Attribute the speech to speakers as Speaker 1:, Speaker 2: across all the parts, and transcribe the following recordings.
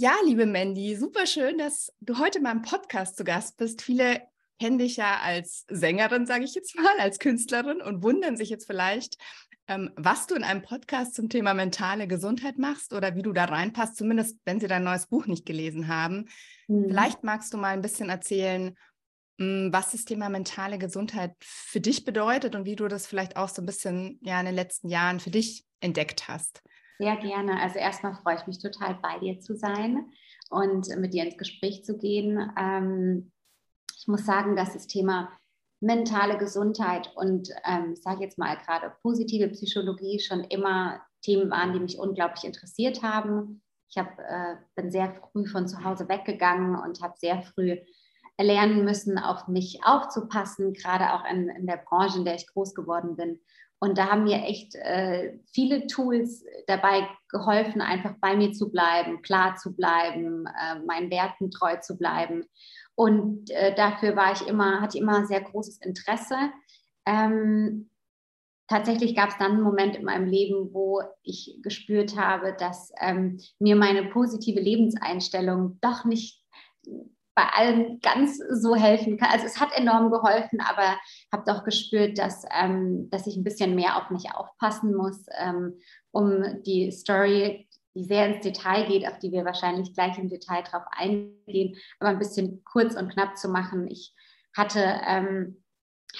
Speaker 1: Ja, liebe Mandy, super schön, dass du heute mal im Podcast zu Gast bist. Viele kennen dich ja als Sängerin, sage ich jetzt mal, als Künstlerin und wundern sich jetzt vielleicht, ähm, was du in einem Podcast zum Thema mentale Gesundheit machst oder wie du da reinpasst, zumindest wenn sie dein neues Buch nicht gelesen haben. Mhm. Vielleicht magst du mal ein bisschen erzählen, mh, hm, was das Thema mentale Gesundheit für dich bedeutet und wie du das vielleicht auch so ein bisschen ja in den letzten Jahren für dich entdeckt hast.
Speaker 2: Sehr gerne. Also erstmal freue ich mich total bei dir zu sein und mit dir ins Gespräch zu gehen. Ähm, ich muss sagen, dass das Thema mentale Gesundheit und ähm, ich sage jetzt mal gerade positive Psychologie schon immer Themen waren, die mich unglaublich interessiert haben. Ich hab, äh, bin sehr früh von zu Hause weggegangen und habe sehr früh lernen müssen, auf mich aufzupassen, gerade auch in, in der Branche, in der ich groß geworden bin. Und da haben mir echt äh, viele Tools dabei geholfen, einfach bei mir zu bleiben, klar zu bleiben, äh, meinen Werten treu zu bleiben. Und äh, dafür war ich immer, hatte ich immer sehr großes Interesse. Ähm, tatsächlich gab es dann einen Moment in meinem Leben, wo ich gespürt habe, dass ähm, mir meine positive Lebenseinstellung doch nicht bei allem ganz so helfen kann. Also es hat enorm geholfen, aber habe doch gespürt, dass, ähm, dass ich ein bisschen mehr auf mich aufpassen muss, ähm, um die Story, die sehr ins Detail geht, auf die wir wahrscheinlich gleich im Detail drauf eingehen, aber ein bisschen kurz und knapp zu machen. Ich hatte, ähm,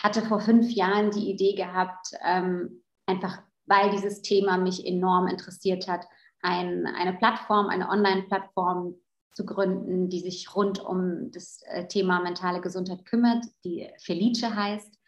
Speaker 2: hatte vor fünf Jahren die Idee gehabt, ähm, einfach weil dieses Thema mich enorm interessiert hat, ein, eine Plattform, eine Online-Plattform zu gründen, die sich rund um das äh, Thema mentale Gesundheit kümmert, die Felice heißt,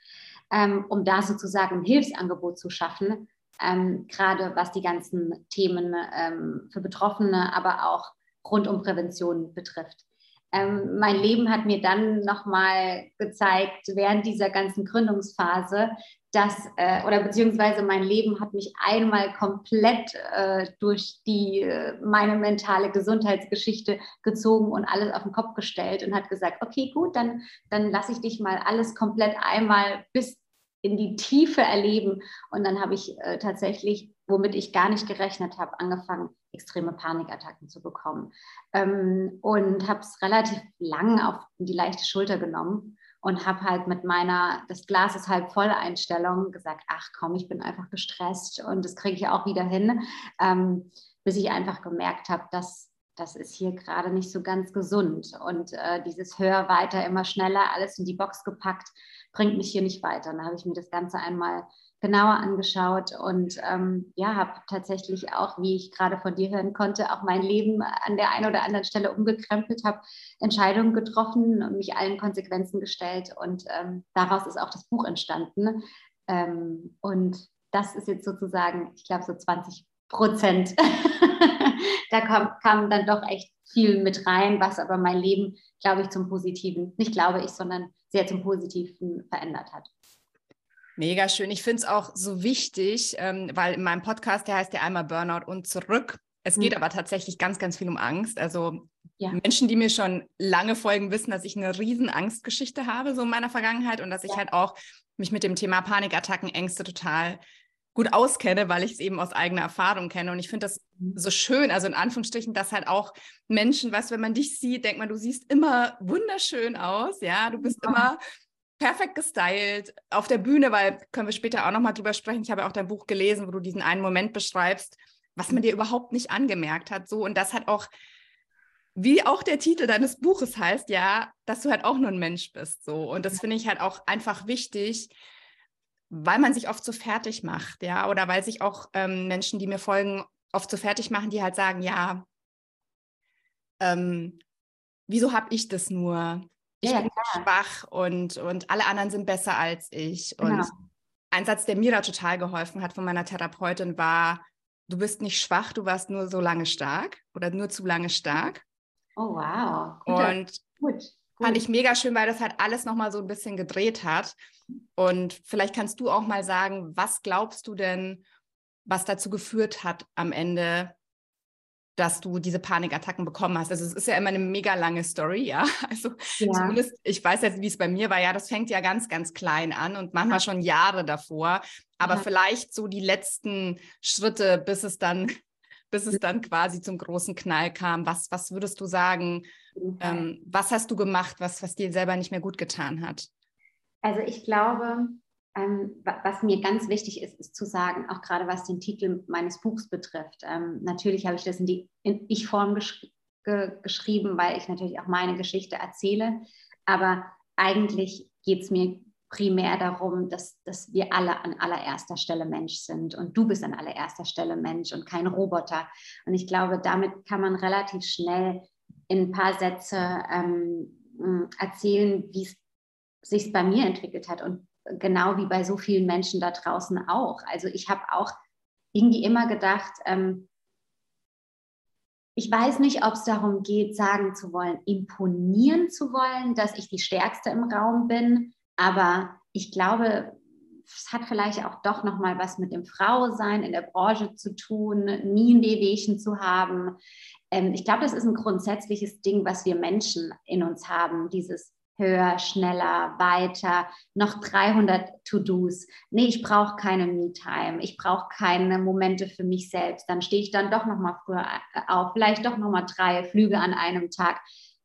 Speaker 2: ähm, um da sozusagen ein Hilfsangebot zu schaffen, ähm, gerade was die ganzen Themen ähm, für Betroffene, aber auch rund um Prävention betrifft. Ähm, mein Leben hat mir dann nochmal gezeigt, während dieser ganzen Gründungsphase, dass, äh, oder beziehungsweise mein Leben hat mich einmal komplett äh, durch die, äh, meine mentale Gesundheitsgeschichte gezogen und alles auf den Kopf gestellt und hat gesagt, okay, gut, dann, dann lasse ich dich mal alles komplett einmal bis in die Tiefe erleben. Und dann habe ich äh, tatsächlich, womit ich gar nicht gerechnet habe, angefangen, extreme Panikattacken zu bekommen. Ähm, und habe es relativ lang auf die leichte Schulter genommen und habe halt mit meiner, das Glas ist halb voll Einstellung gesagt, ach komm, ich bin einfach gestresst und das kriege ich auch wieder hin, ähm, bis ich einfach gemerkt habe, dass das ist hier gerade nicht so ganz gesund und äh, dieses höher, weiter, immer schneller, alles in die Box gepackt, bringt mich hier nicht weiter. Und da habe ich mir das Ganze einmal genauer angeschaut und ähm, ja, habe tatsächlich auch, wie ich gerade von dir hören konnte, auch mein Leben an der einen oder anderen Stelle umgekrempelt, habe Entscheidungen getroffen und mich allen Konsequenzen gestellt und ähm, daraus ist auch das Buch entstanden. Ähm, und das ist jetzt sozusagen, ich glaube, so 20 Prozent. da kam, kam dann doch echt viel mit rein, was aber mein Leben, glaube ich, zum Positiven, nicht glaube ich, sondern sehr zum Positiven verändert hat.
Speaker 1: Mega schön. Ich finde es auch so wichtig, ähm, weil in meinem Podcast, der heißt ja einmal Burnout und zurück. Es geht mhm. aber tatsächlich ganz, ganz viel um Angst. Also ja. Menschen, die mir schon lange folgen, wissen, dass ich eine riesen Angstgeschichte habe, so in meiner Vergangenheit und dass ich halt auch mich mit dem Thema Panikattacken, Ängste total gut auskenne, weil ich es eben aus eigener Erfahrung kenne. Und ich finde das mhm. so schön, also in Anführungsstrichen, dass halt auch Menschen, was, wenn man dich sieht, denkt man, du siehst immer wunderschön aus, ja, du bist ja. immer perfekt gestylt auf der Bühne, weil können wir später auch nochmal drüber sprechen. Ich habe ja auch dein Buch gelesen, wo du diesen einen Moment beschreibst, was man dir überhaupt nicht angemerkt hat. So, und das hat auch, wie auch der Titel deines Buches heißt, ja, dass du halt auch nur ein Mensch bist. So. Und das finde ich halt auch einfach wichtig, weil man sich oft so fertig macht, ja, oder weil sich auch ähm, Menschen, die mir folgen, oft so fertig machen, die halt sagen, ja, ähm, wieso habe ich das nur? Ich ja, bin klar. schwach und, und alle anderen sind besser als ich. Genau. Und ein Satz, der mir da total geholfen hat von meiner Therapeutin, war, du bist nicht schwach, du warst nur so lange stark oder nur zu lange stark.
Speaker 2: Oh, wow.
Speaker 1: Und gut, fand ich mega schön, weil das halt alles nochmal so ein bisschen gedreht hat. Und vielleicht kannst du auch mal sagen, was glaubst du denn, was dazu geführt hat am Ende, dass du diese Panikattacken bekommen hast. Also es ist ja immer eine mega lange Story, ja. Also ja. zumindest, ich weiß jetzt, wie es bei mir war, ja, das fängt ja ganz, ganz klein an und manchmal ja. schon Jahre davor. Aber ja. vielleicht so die letzten Schritte, bis es dann bis es dann quasi zum großen Knall kam. Was, was würdest du sagen? Ähm, was hast du gemacht, was, was dir selber nicht mehr gut getan hat?
Speaker 2: Also ich glaube, ähm, was mir ganz wichtig ist, ist zu sagen, auch gerade was den Titel meines Buchs betrifft. Ähm, natürlich habe ich das in die Ich-Form gesch ge geschrieben, weil ich natürlich auch meine Geschichte erzähle. Aber eigentlich geht es mir primär darum, dass, dass wir alle an allererster Stelle Mensch sind und du bist an allererster Stelle Mensch und kein Roboter. Und ich glaube, damit kann man relativ schnell in ein paar Sätze ähm, erzählen, wie es sich bei mir entwickelt hat und genau wie bei so vielen Menschen da draußen auch. Also ich habe auch irgendwie immer gedacht, ähm, ich weiß nicht, ob es darum geht, sagen zu wollen, imponieren zu wollen, dass ich die Stärkste im Raum bin, aber ich glaube, es hat vielleicht auch doch noch mal was mit dem Frausein in der Branche zu tun, nie ein Wehwehchen zu haben. Ähm, ich glaube, das ist ein grundsätzliches Ding, was wir Menschen in uns haben, dieses höher, schneller, weiter, noch 300 To-Dos. Nee, ich brauche keine Me-Time, ich brauche keine Momente für mich selbst. Dann stehe ich dann doch noch mal früher äh, auf, vielleicht doch noch mal drei Flüge an einem Tag.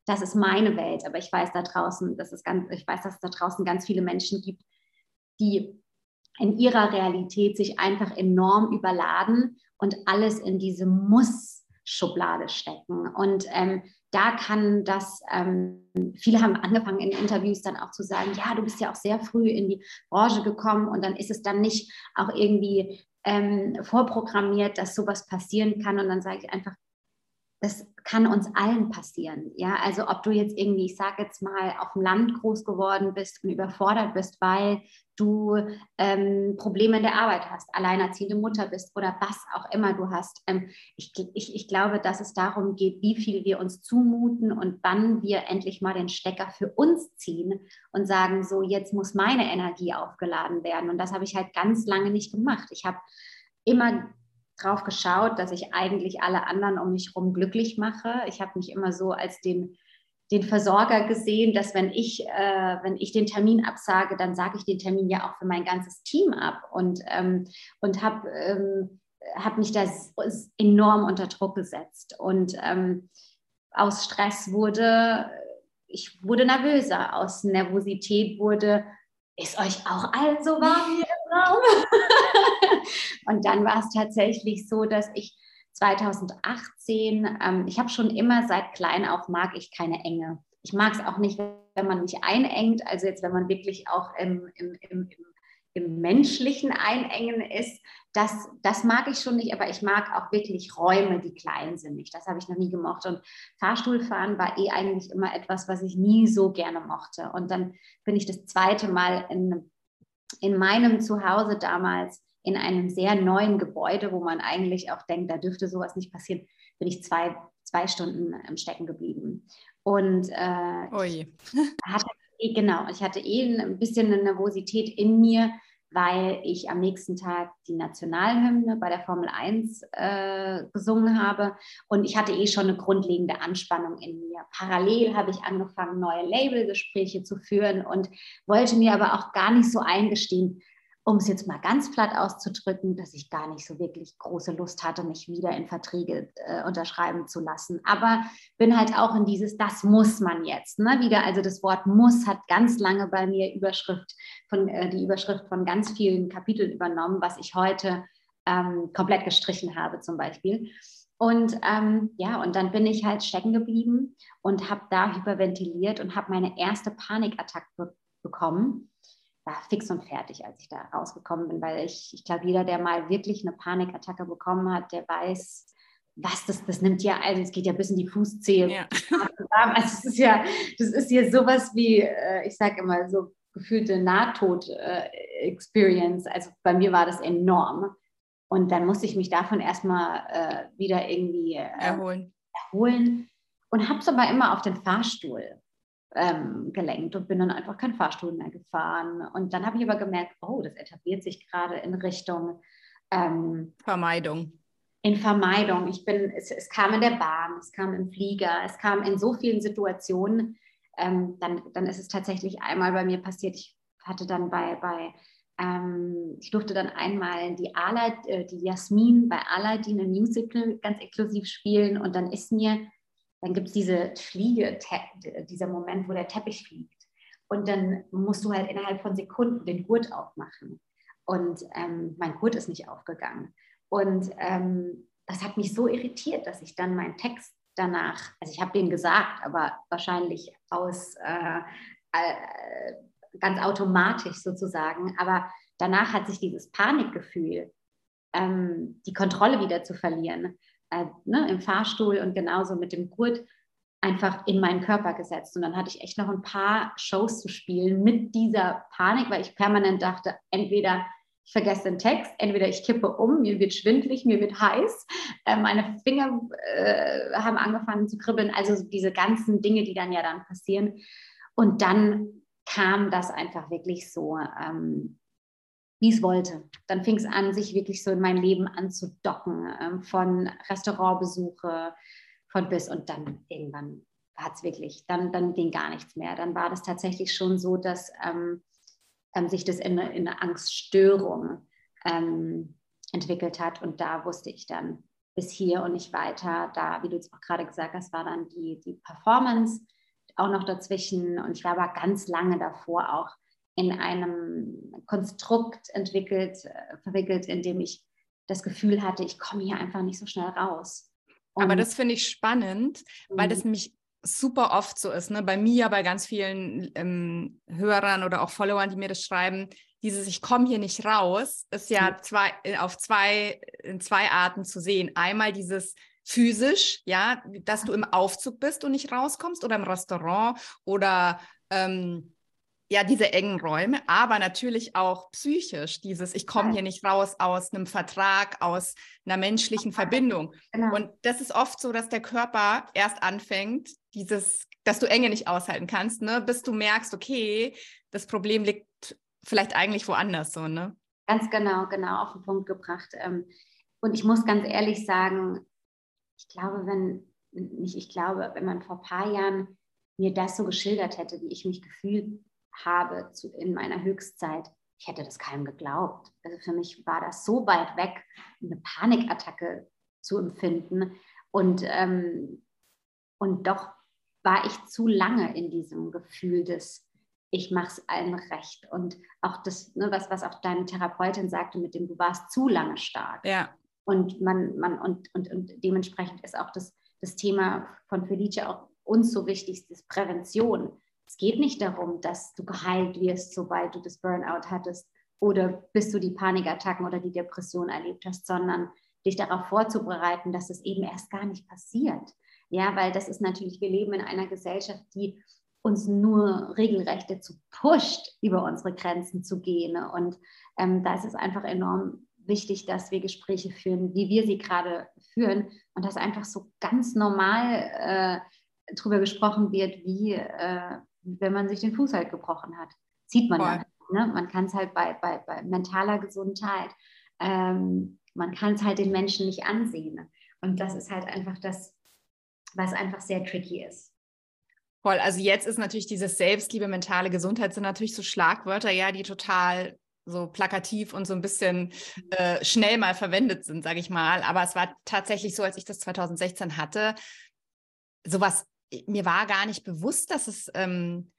Speaker 2: Das ist meine Welt, aber ich weiß da draußen, das ist ganz, ich weiß, dass es da draußen ganz viele Menschen gibt, die in ihrer Realität sich einfach enorm überladen und alles in diese Muss-Schublade stecken. Und ähm, da kann das, ähm, viele haben angefangen in Interviews dann auch zu sagen, ja, du bist ja auch sehr früh in die Branche gekommen und dann ist es dann nicht auch irgendwie ähm, vorprogrammiert, dass sowas passieren kann. Und dann sage ich einfach, das kann uns allen passieren. Ja, also ob du jetzt irgendwie, ich sage jetzt mal, auf dem Land groß geworden bist und überfordert bist, weil du ähm, Probleme in der Arbeit hast, alleinerziehende Mutter bist oder was auch immer du hast. Ähm, ich, ich, ich glaube, dass es darum geht, wie viel wir uns zumuten und wann wir endlich mal den Stecker für uns ziehen und sagen, so jetzt muss meine Energie aufgeladen werden. Und das habe ich halt ganz lange nicht gemacht. Ich habe immer drauf geschaut, dass ich eigentlich alle anderen um mich herum glücklich mache. Ich habe mich immer so als den, den Versorger gesehen, dass wenn ich, äh, wenn ich den Termin absage, dann sage ich den Termin ja auch für mein ganzes Team ab und, ähm, und habe ähm, hab mich da enorm unter Druck gesetzt. Und ähm, aus Stress wurde, ich wurde nervöser, aus Nervosität wurde, ist euch auch allen so warm hier im Raum? und dann war es tatsächlich so, dass ich 2018, ähm, ich habe schon immer seit klein auf mag ich keine Enge. Ich mag es auch nicht, wenn man mich einengt, also jetzt, wenn man wirklich auch im, im, im, im menschlichen Einengen ist, das, das mag ich schon nicht, aber ich mag auch wirklich Räume, die klein sind nicht. Das habe ich noch nie gemocht. Und Fahrstuhlfahren war eh eigentlich immer etwas, was ich nie so gerne mochte. Und dann bin ich das zweite Mal in, in meinem Zuhause damals in einem sehr neuen Gebäude, wo man eigentlich auch denkt, da dürfte sowas nicht passieren, bin ich zwei, zwei Stunden ähm, stecken geblieben. Und äh, hatte, genau, ich hatte eh ein bisschen eine Nervosität in mir, weil ich am nächsten Tag die Nationalhymne bei der Formel 1 äh, gesungen habe und ich hatte eh schon eine grundlegende Anspannung in mir. Parallel habe ich angefangen, neue Labelgespräche zu führen und wollte mir aber auch gar nicht so eingestehen, um es jetzt mal ganz platt auszudrücken, dass ich gar nicht so wirklich große Lust hatte, mich wieder in Verträge äh, unterschreiben zu lassen. Aber bin halt auch in dieses, das muss man jetzt. Ne? Wieder, also das Wort muss hat ganz lange bei mir Überschrift von, äh, die Überschrift von ganz vielen Kapiteln übernommen, was ich heute ähm, komplett gestrichen habe zum Beispiel. Und ähm, ja, und dann bin ich halt stecken geblieben und habe da hyperventiliert und habe meine erste Panikattacke be bekommen war fix und fertig, als ich da rausgekommen bin, weil ich, ich glaube, jeder, der mal wirklich eine Panikattacke bekommen hat, der weiß, was das, das nimmt ja, also es geht ja bis in die Fußzehe. Ja. Also es ist ja, das ist ja sowas wie, äh, ich sage immer, so gefühlte Nahtod-Experience. Also bei mir war das enorm. Und dann musste ich mich davon erstmal äh, wieder irgendwie äh, erholen. erholen. Und habe es aber immer auf den Fahrstuhl ähm, gelenkt und bin dann einfach kein Fahrstuhl mehr gefahren. Und dann habe ich aber gemerkt, oh, das etabliert sich gerade in Richtung
Speaker 1: ähm, Vermeidung.
Speaker 2: In Vermeidung. Ich bin, es, es, kam in der Bahn, es kam im Flieger, es kam in so vielen Situationen. Ähm, dann, dann ist es tatsächlich einmal bei mir passiert. Ich hatte dann bei, bei Ähm, ich durfte dann einmal die, Alad, äh, die Jasmin bei Aladdin im Musical ganz exklusiv spielen und dann ist mir, dann gibt es diese Fliege, dieser Moment, wo der Teppich fliegt. Und dann musst du halt innerhalb von Sekunden den Gurt aufmachen. Und ähm, mein Gurt ist nicht aufgegangen. Und ähm, das hat mich so irritiert, dass ich dann meinen Text danach, also ich habe den gesagt, aber wahrscheinlich aus äh, äh, ganz automatisch sozusagen. Aber danach hat sich dieses Panikgefühl, ähm, die Kontrolle wieder zu verlieren, äh, ne, im Fahrstuhl und genauso mit dem Gurt einfach in meinen Körper gesetzt. Und dann hatte ich echt noch ein paar Shows zu spielen mit dieser Panik, weil ich permanent dachte, entweder ich vergesse den Text, entweder ich kippe um, mir wird schwindlig, mir wird heiß, äh, meine Finger äh, haben angefangen zu kribbeln, also diese ganzen Dinge, die dann ja dann passieren. Und dann kam das einfach wirklich so, ähm, wie es wollte. Dann fing es an, sich wirklich so in mein Leben anzudocken, ähm, von Restaurantbesuche, von bis und dann irgendwann hat es wirklich, dann, dann ging gar nichts mehr. Dann war das tatsächlich schon so, dass ähm, ähm, sich das in, in eine Angststörung ähm, entwickelt hat. Und da wusste ich dann bis hier und nicht weiter. Da, wie du es auch gerade gesagt hast, war dann die, die Performance auch noch dazwischen. Und ich war aber ganz lange davor auch in einem Konstrukt entwickelt, äh, verwickelt, in dem ich das Gefühl hatte, ich komme hier einfach nicht so schnell raus.
Speaker 1: Und aber das finde ich spannend, weil das mich mhm super oft so ist, ne? bei mir, bei ganz vielen ähm, Hörern oder auch Followern, die mir das schreiben, dieses Ich komme hier nicht raus, ist ja mhm. zwei, äh, auf zwei, in zwei Arten zu sehen. Einmal dieses physisch, ja, dass du im Aufzug bist und nicht rauskommst oder im Restaurant oder ähm, ja, diese engen Räume, aber natürlich auch psychisch, dieses, ich komme hier nicht raus aus einem Vertrag, aus einer menschlichen Verbindung. Genau. Und das ist oft so, dass der Körper erst anfängt, dieses, dass du Enge nicht aushalten kannst, ne, bis du merkst, okay, das Problem liegt vielleicht eigentlich woanders so, ne?
Speaker 2: Ganz genau, genau auf den Punkt gebracht. Ähm, und ich muss ganz ehrlich sagen, ich glaube, wenn, nicht ich glaube, wenn man vor ein paar Jahren mir das so geschildert hätte, wie ich mich gefühlt habe zu, in meiner Höchstzeit, ich hätte das keinem geglaubt. Also für mich war das so weit weg, eine Panikattacke zu empfinden. Und, ähm, und doch war ich zu lange in diesem Gefühl des, ich mache es allen recht. Und auch das, ne, was, was auch deine Therapeutin sagte, mit dem, du warst zu lange stark.
Speaker 1: Ja.
Speaker 2: Und man, man, und, und, und dementsprechend ist auch das, das Thema von Felice auch uns so wichtig, das Prävention. Es geht nicht darum, dass du geheilt wirst, sobald du das Burnout hattest oder bis du die Panikattacken oder die Depression erlebt hast, sondern dich darauf vorzubereiten, dass es eben erst gar nicht passiert. Ja, weil das ist natürlich, wir leben in einer Gesellschaft, die uns nur regelrecht dazu pusht, über unsere Grenzen zu gehen. Und ähm, da ist es einfach enorm wichtig, dass wir Gespräche führen, wie wir sie gerade führen und dass einfach so ganz normal äh, darüber gesprochen wird, wie äh, wenn man sich den Fuß halt gebrochen hat. Sieht man dann. Ne? Man kann es halt bei, bei, bei mentaler Gesundheit, ähm, man kann es halt den Menschen nicht ansehen. Und das ist halt einfach das, was einfach sehr tricky ist.
Speaker 1: Voll, also jetzt ist natürlich dieses Selbstliebe, mentale Gesundheit sind natürlich so Schlagwörter, ja, die total so plakativ und so ein bisschen äh, schnell mal verwendet sind, sage ich mal. Aber es war tatsächlich so, als ich das 2016 hatte, sowas mir war gar nicht bewusst, dass es ähm,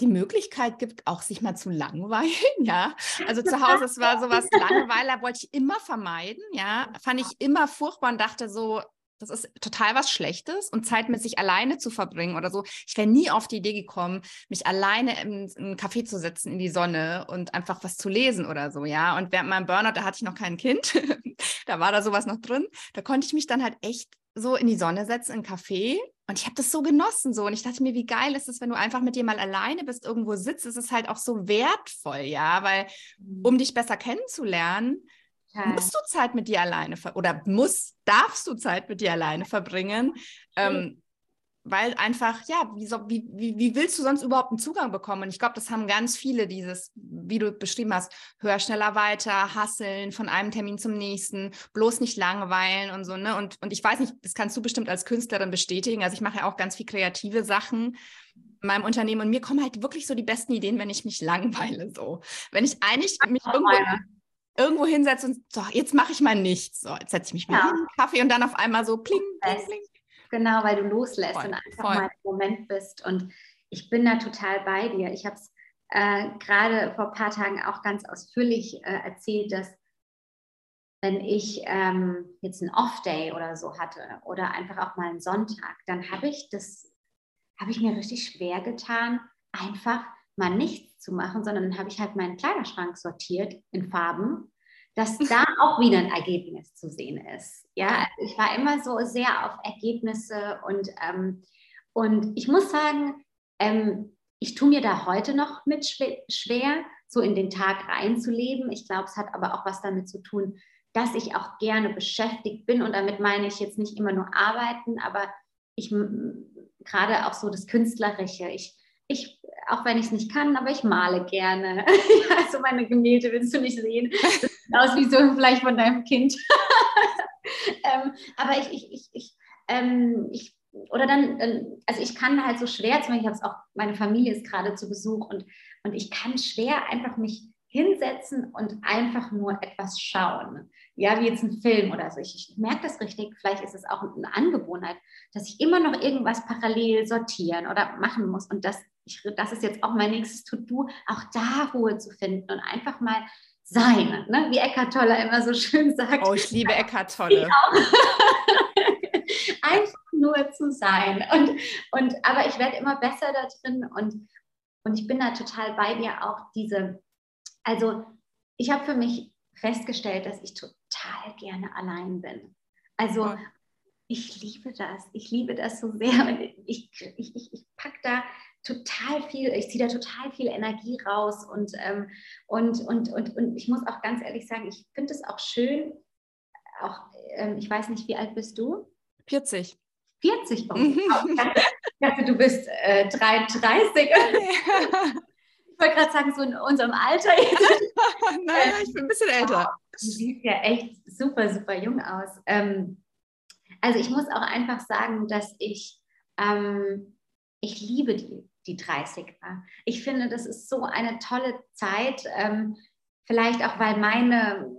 Speaker 1: die Möglichkeit gibt, auch sich mal zu langweilen, ja. Also zu Hause, es war sowas, Langeweile wollte ich immer vermeiden, ja. Fand ich immer furchtbar und dachte so, das ist total was Schlechtes und Zeit mit sich alleine zu verbringen oder so. Ich wäre nie auf die Idee gekommen, mich alleine in, in einen Café zu setzen in die Sonne und einfach was zu lesen oder so, ja. Und während meinem Burnout, da hatte ich noch kein Kind, da war da sowas noch drin. Da konnte ich mich dann halt echt so in die Sonne setzen, in einen Café und ich habe das so genossen so und ich dachte mir, wie geil ist es, wenn du einfach mit dir mal alleine bist, irgendwo sitzt, ist es halt auch so wertvoll, ja, weil mhm. um dich besser kennenzulernen, ja. musst du Zeit mit dir alleine oder muss, darfst du Zeit mit dir alleine verbringen. Ähm, weil einfach, ja, wie, so, wie, wie, wie willst du sonst überhaupt einen Zugang bekommen? Und ich glaube, das haben ganz viele, dieses, wie du beschrieben hast, höher, schneller, weiter, hasseln, von einem Termin zum nächsten, bloß nicht langweilen und so, ne? Und, und ich weiß nicht, das kannst du bestimmt als Künstlerin bestätigen. Also ich mache ja auch ganz viel kreative Sachen. in meinem Unternehmen und mir kommen halt wirklich so die besten Ideen, wenn ich mich langweile. So, wenn ich eigentlich mich irgendwo, irgendwo hinsetze und so, jetzt mache ich mal nichts. So, jetzt setze ich mich mal ja. hin, Kaffee und dann auf einmal so pling, pling, pling.
Speaker 2: Genau, weil du loslässt voll, und einfach voll. mal im Moment bist. Und ich bin da total bei dir. Ich habe es äh, gerade vor ein paar Tagen auch ganz ausführlich äh, erzählt, dass wenn ich ähm, jetzt einen Off-Day oder so hatte oder einfach auch mal einen Sonntag, dann habe ich das, habe ich mir richtig schwer getan, einfach mal nichts zu machen, sondern dann habe ich halt meinen Kleiderschrank sortiert in Farben, dass da auch wieder ein Ergebnis zu sehen ist. Ja, ich war immer so sehr auf Ergebnisse und, ähm, und ich muss sagen, ähm, ich tue mir da heute noch mit schwer, so in den Tag reinzuleben. Ich glaube, es hat aber auch was damit zu tun, dass ich auch gerne beschäftigt bin. Und damit meine ich jetzt nicht immer nur arbeiten, aber ich gerade auch so das Künstlerische. Ich, ich, auch wenn ich es nicht kann, aber ich male gerne. also meine Gemälde willst du nicht sehen. Das aus wie so vielleicht von deinem Kind. ähm, aber ich, ich, ich, ich, ähm, ich oder dann, also ich kann halt so schwer, zum Beispiel, ich habe es auch, meine Familie ist gerade zu Besuch und, und ich kann schwer einfach mich hinsetzen und einfach nur etwas schauen. Ja, wie jetzt ein Film oder so. Ich, ich merke das richtig, vielleicht ist es auch eine Angewohnheit, dass ich immer noch irgendwas parallel sortieren oder machen muss. Und das, ich, das ist jetzt auch mein nächstes To-Do, auch da Ruhe zu finden und einfach mal sein, ne? wie Eckart Tolle immer so schön sagt.
Speaker 1: Oh, ich liebe Eckart Tolle.
Speaker 2: einfach nur zu sein. Und, und, aber ich werde immer besser da drin und, und ich bin da total bei dir auch diese also ich habe für mich festgestellt, dass ich total gerne allein bin. Also ich liebe das. Ich liebe das so sehr. Und ich, ich, ich, ich packe da total viel, ich ziehe da total viel Energie raus. Und, ähm, und, und, und, und ich muss auch ganz ehrlich sagen, ich finde es auch schön, auch, ähm, ich weiß nicht, wie alt bist du?
Speaker 1: 40.
Speaker 2: 40, oh, ich dachte, du bist äh, 33. Ich wollte gerade sagen, so in unserem Alter.
Speaker 1: naja, ich bin ein bisschen älter.
Speaker 2: Du siehst ja echt super, super jung aus. Ähm, also ich muss auch einfach sagen, dass ich, ähm, ich liebe die, die 30er. Ich finde, das ist so eine tolle Zeit. Ähm, vielleicht auch, weil meine,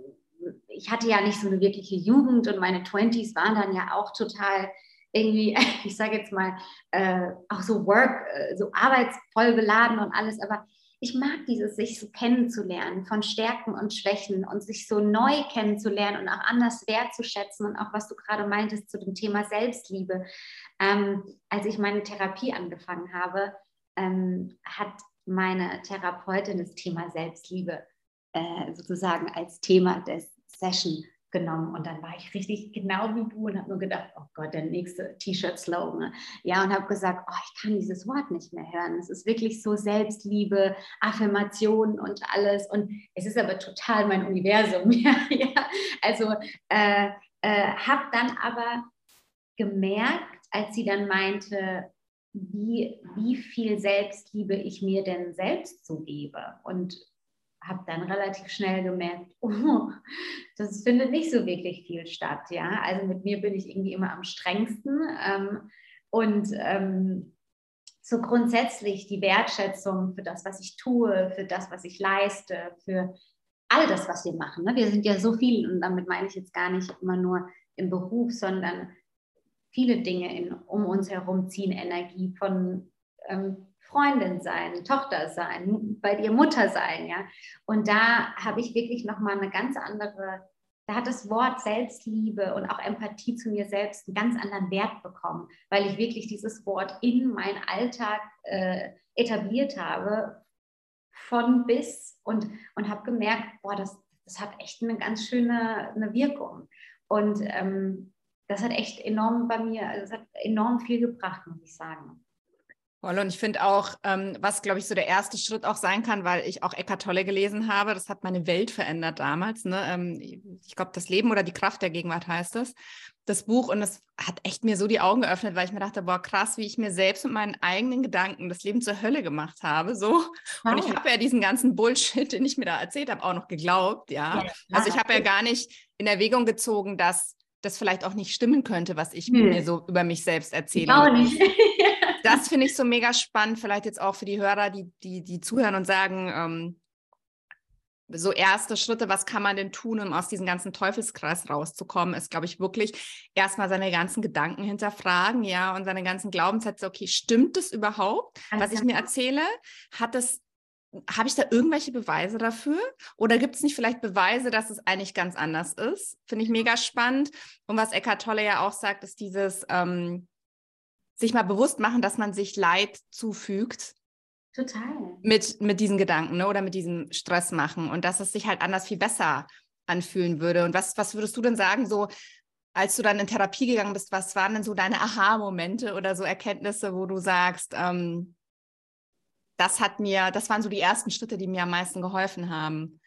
Speaker 2: ich hatte ja nicht so eine wirkliche Jugend und meine 20s waren dann ja auch total irgendwie, ich sage jetzt mal, äh, auch so Work, äh, so arbeitsvoll beladen und alles, aber ich mag dieses, sich so kennenzulernen von Stärken und Schwächen und sich so neu kennenzulernen und auch anders wertzuschätzen und auch was du gerade meintest zu dem Thema Selbstliebe. Ähm, als ich meine Therapie angefangen habe, ähm, hat meine Therapeutin das Thema Selbstliebe äh, sozusagen als Thema des Session genommen und dann war ich richtig genau wie du und habe nur gedacht, oh Gott, der nächste T-Shirt-Slogan. Ja, und habe gesagt, oh, ich kann dieses Wort nicht mehr hören. Es ist wirklich so Selbstliebe, Affirmation und alles. Und es ist aber total mein Universum. ja, ja. Also äh, äh, habe dann aber gemerkt, als sie dann meinte, wie, wie viel Selbstliebe ich mir denn selbst zugebe. Und habe dann relativ schnell gemerkt, oh, das findet nicht so wirklich viel statt. Ja, also mit mir bin ich irgendwie immer am strengsten ähm, und ähm, so grundsätzlich die Wertschätzung für das, was ich tue, für das, was ich leiste, für all das, was wir machen. Ne? Wir sind ja so viel und damit meine ich jetzt gar nicht immer nur im Beruf, sondern viele Dinge in, um uns herum ziehen Energie von ähm, Freundin sein, Tochter sein, bei dir Mutter sein, ja. Und da habe ich wirklich nochmal eine ganz andere, da hat das Wort Selbstliebe und auch Empathie zu mir selbst einen ganz anderen Wert bekommen, weil ich wirklich dieses Wort in meinen Alltag äh, etabliert habe, von bis und, und habe gemerkt, boah, das, das hat echt eine ganz schöne eine Wirkung. Und ähm, das hat echt enorm bei mir, also es hat enorm viel gebracht, muss ich sagen.
Speaker 1: Voll. Und ich finde auch, ähm, was, glaube ich, so der erste Schritt auch sein kann, weil ich auch Eckart Tolle gelesen habe, das hat meine Welt verändert damals. Ne? Ähm, ich glaube, das Leben oder die Kraft der Gegenwart heißt es, das Buch. Und es hat echt mir so die Augen geöffnet, weil ich mir dachte, boah, krass, wie ich mir selbst mit meinen eigenen Gedanken das Leben zur Hölle gemacht habe. So. Wow. Und ich habe ja diesen ganzen Bullshit, den ich mir da erzählt habe, auch noch geglaubt. Ja. ja also ich habe ja gar nicht in Erwägung gezogen, dass das vielleicht auch nicht stimmen könnte, was ich hm. mir so über mich selbst erzähle. Auch nicht. das finde ich so mega spannend, vielleicht jetzt auch für die Hörer, die, die, die zuhören und sagen, ähm, so erste Schritte, was kann man denn tun, um aus diesem ganzen Teufelskreis rauszukommen, ist, glaube ich, wirklich erstmal seine ganzen Gedanken hinterfragen, ja, und seine ganzen Glaubenssätze, okay, stimmt das überhaupt, was ich mir erzähle? Hat es, habe ich da irgendwelche Beweise dafür? Oder gibt es nicht vielleicht Beweise, dass es eigentlich ganz anders ist? Finde ich mega spannend. Und was Eckhart Tolle ja auch sagt, ist dieses, ähm, sich mal bewusst machen, dass man sich Leid zufügt
Speaker 2: Total.
Speaker 1: Mit, mit diesen Gedanken ne? oder mit diesem Stress machen und dass es sich halt anders viel besser anfühlen würde. Und was, was würdest du denn sagen, so als du dann in Therapie gegangen bist, was waren denn so deine Aha-Momente oder so Erkenntnisse, wo du sagst, ähm, das hat mir, das waren so die ersten Schritte, die mir am meisten geholfen haben?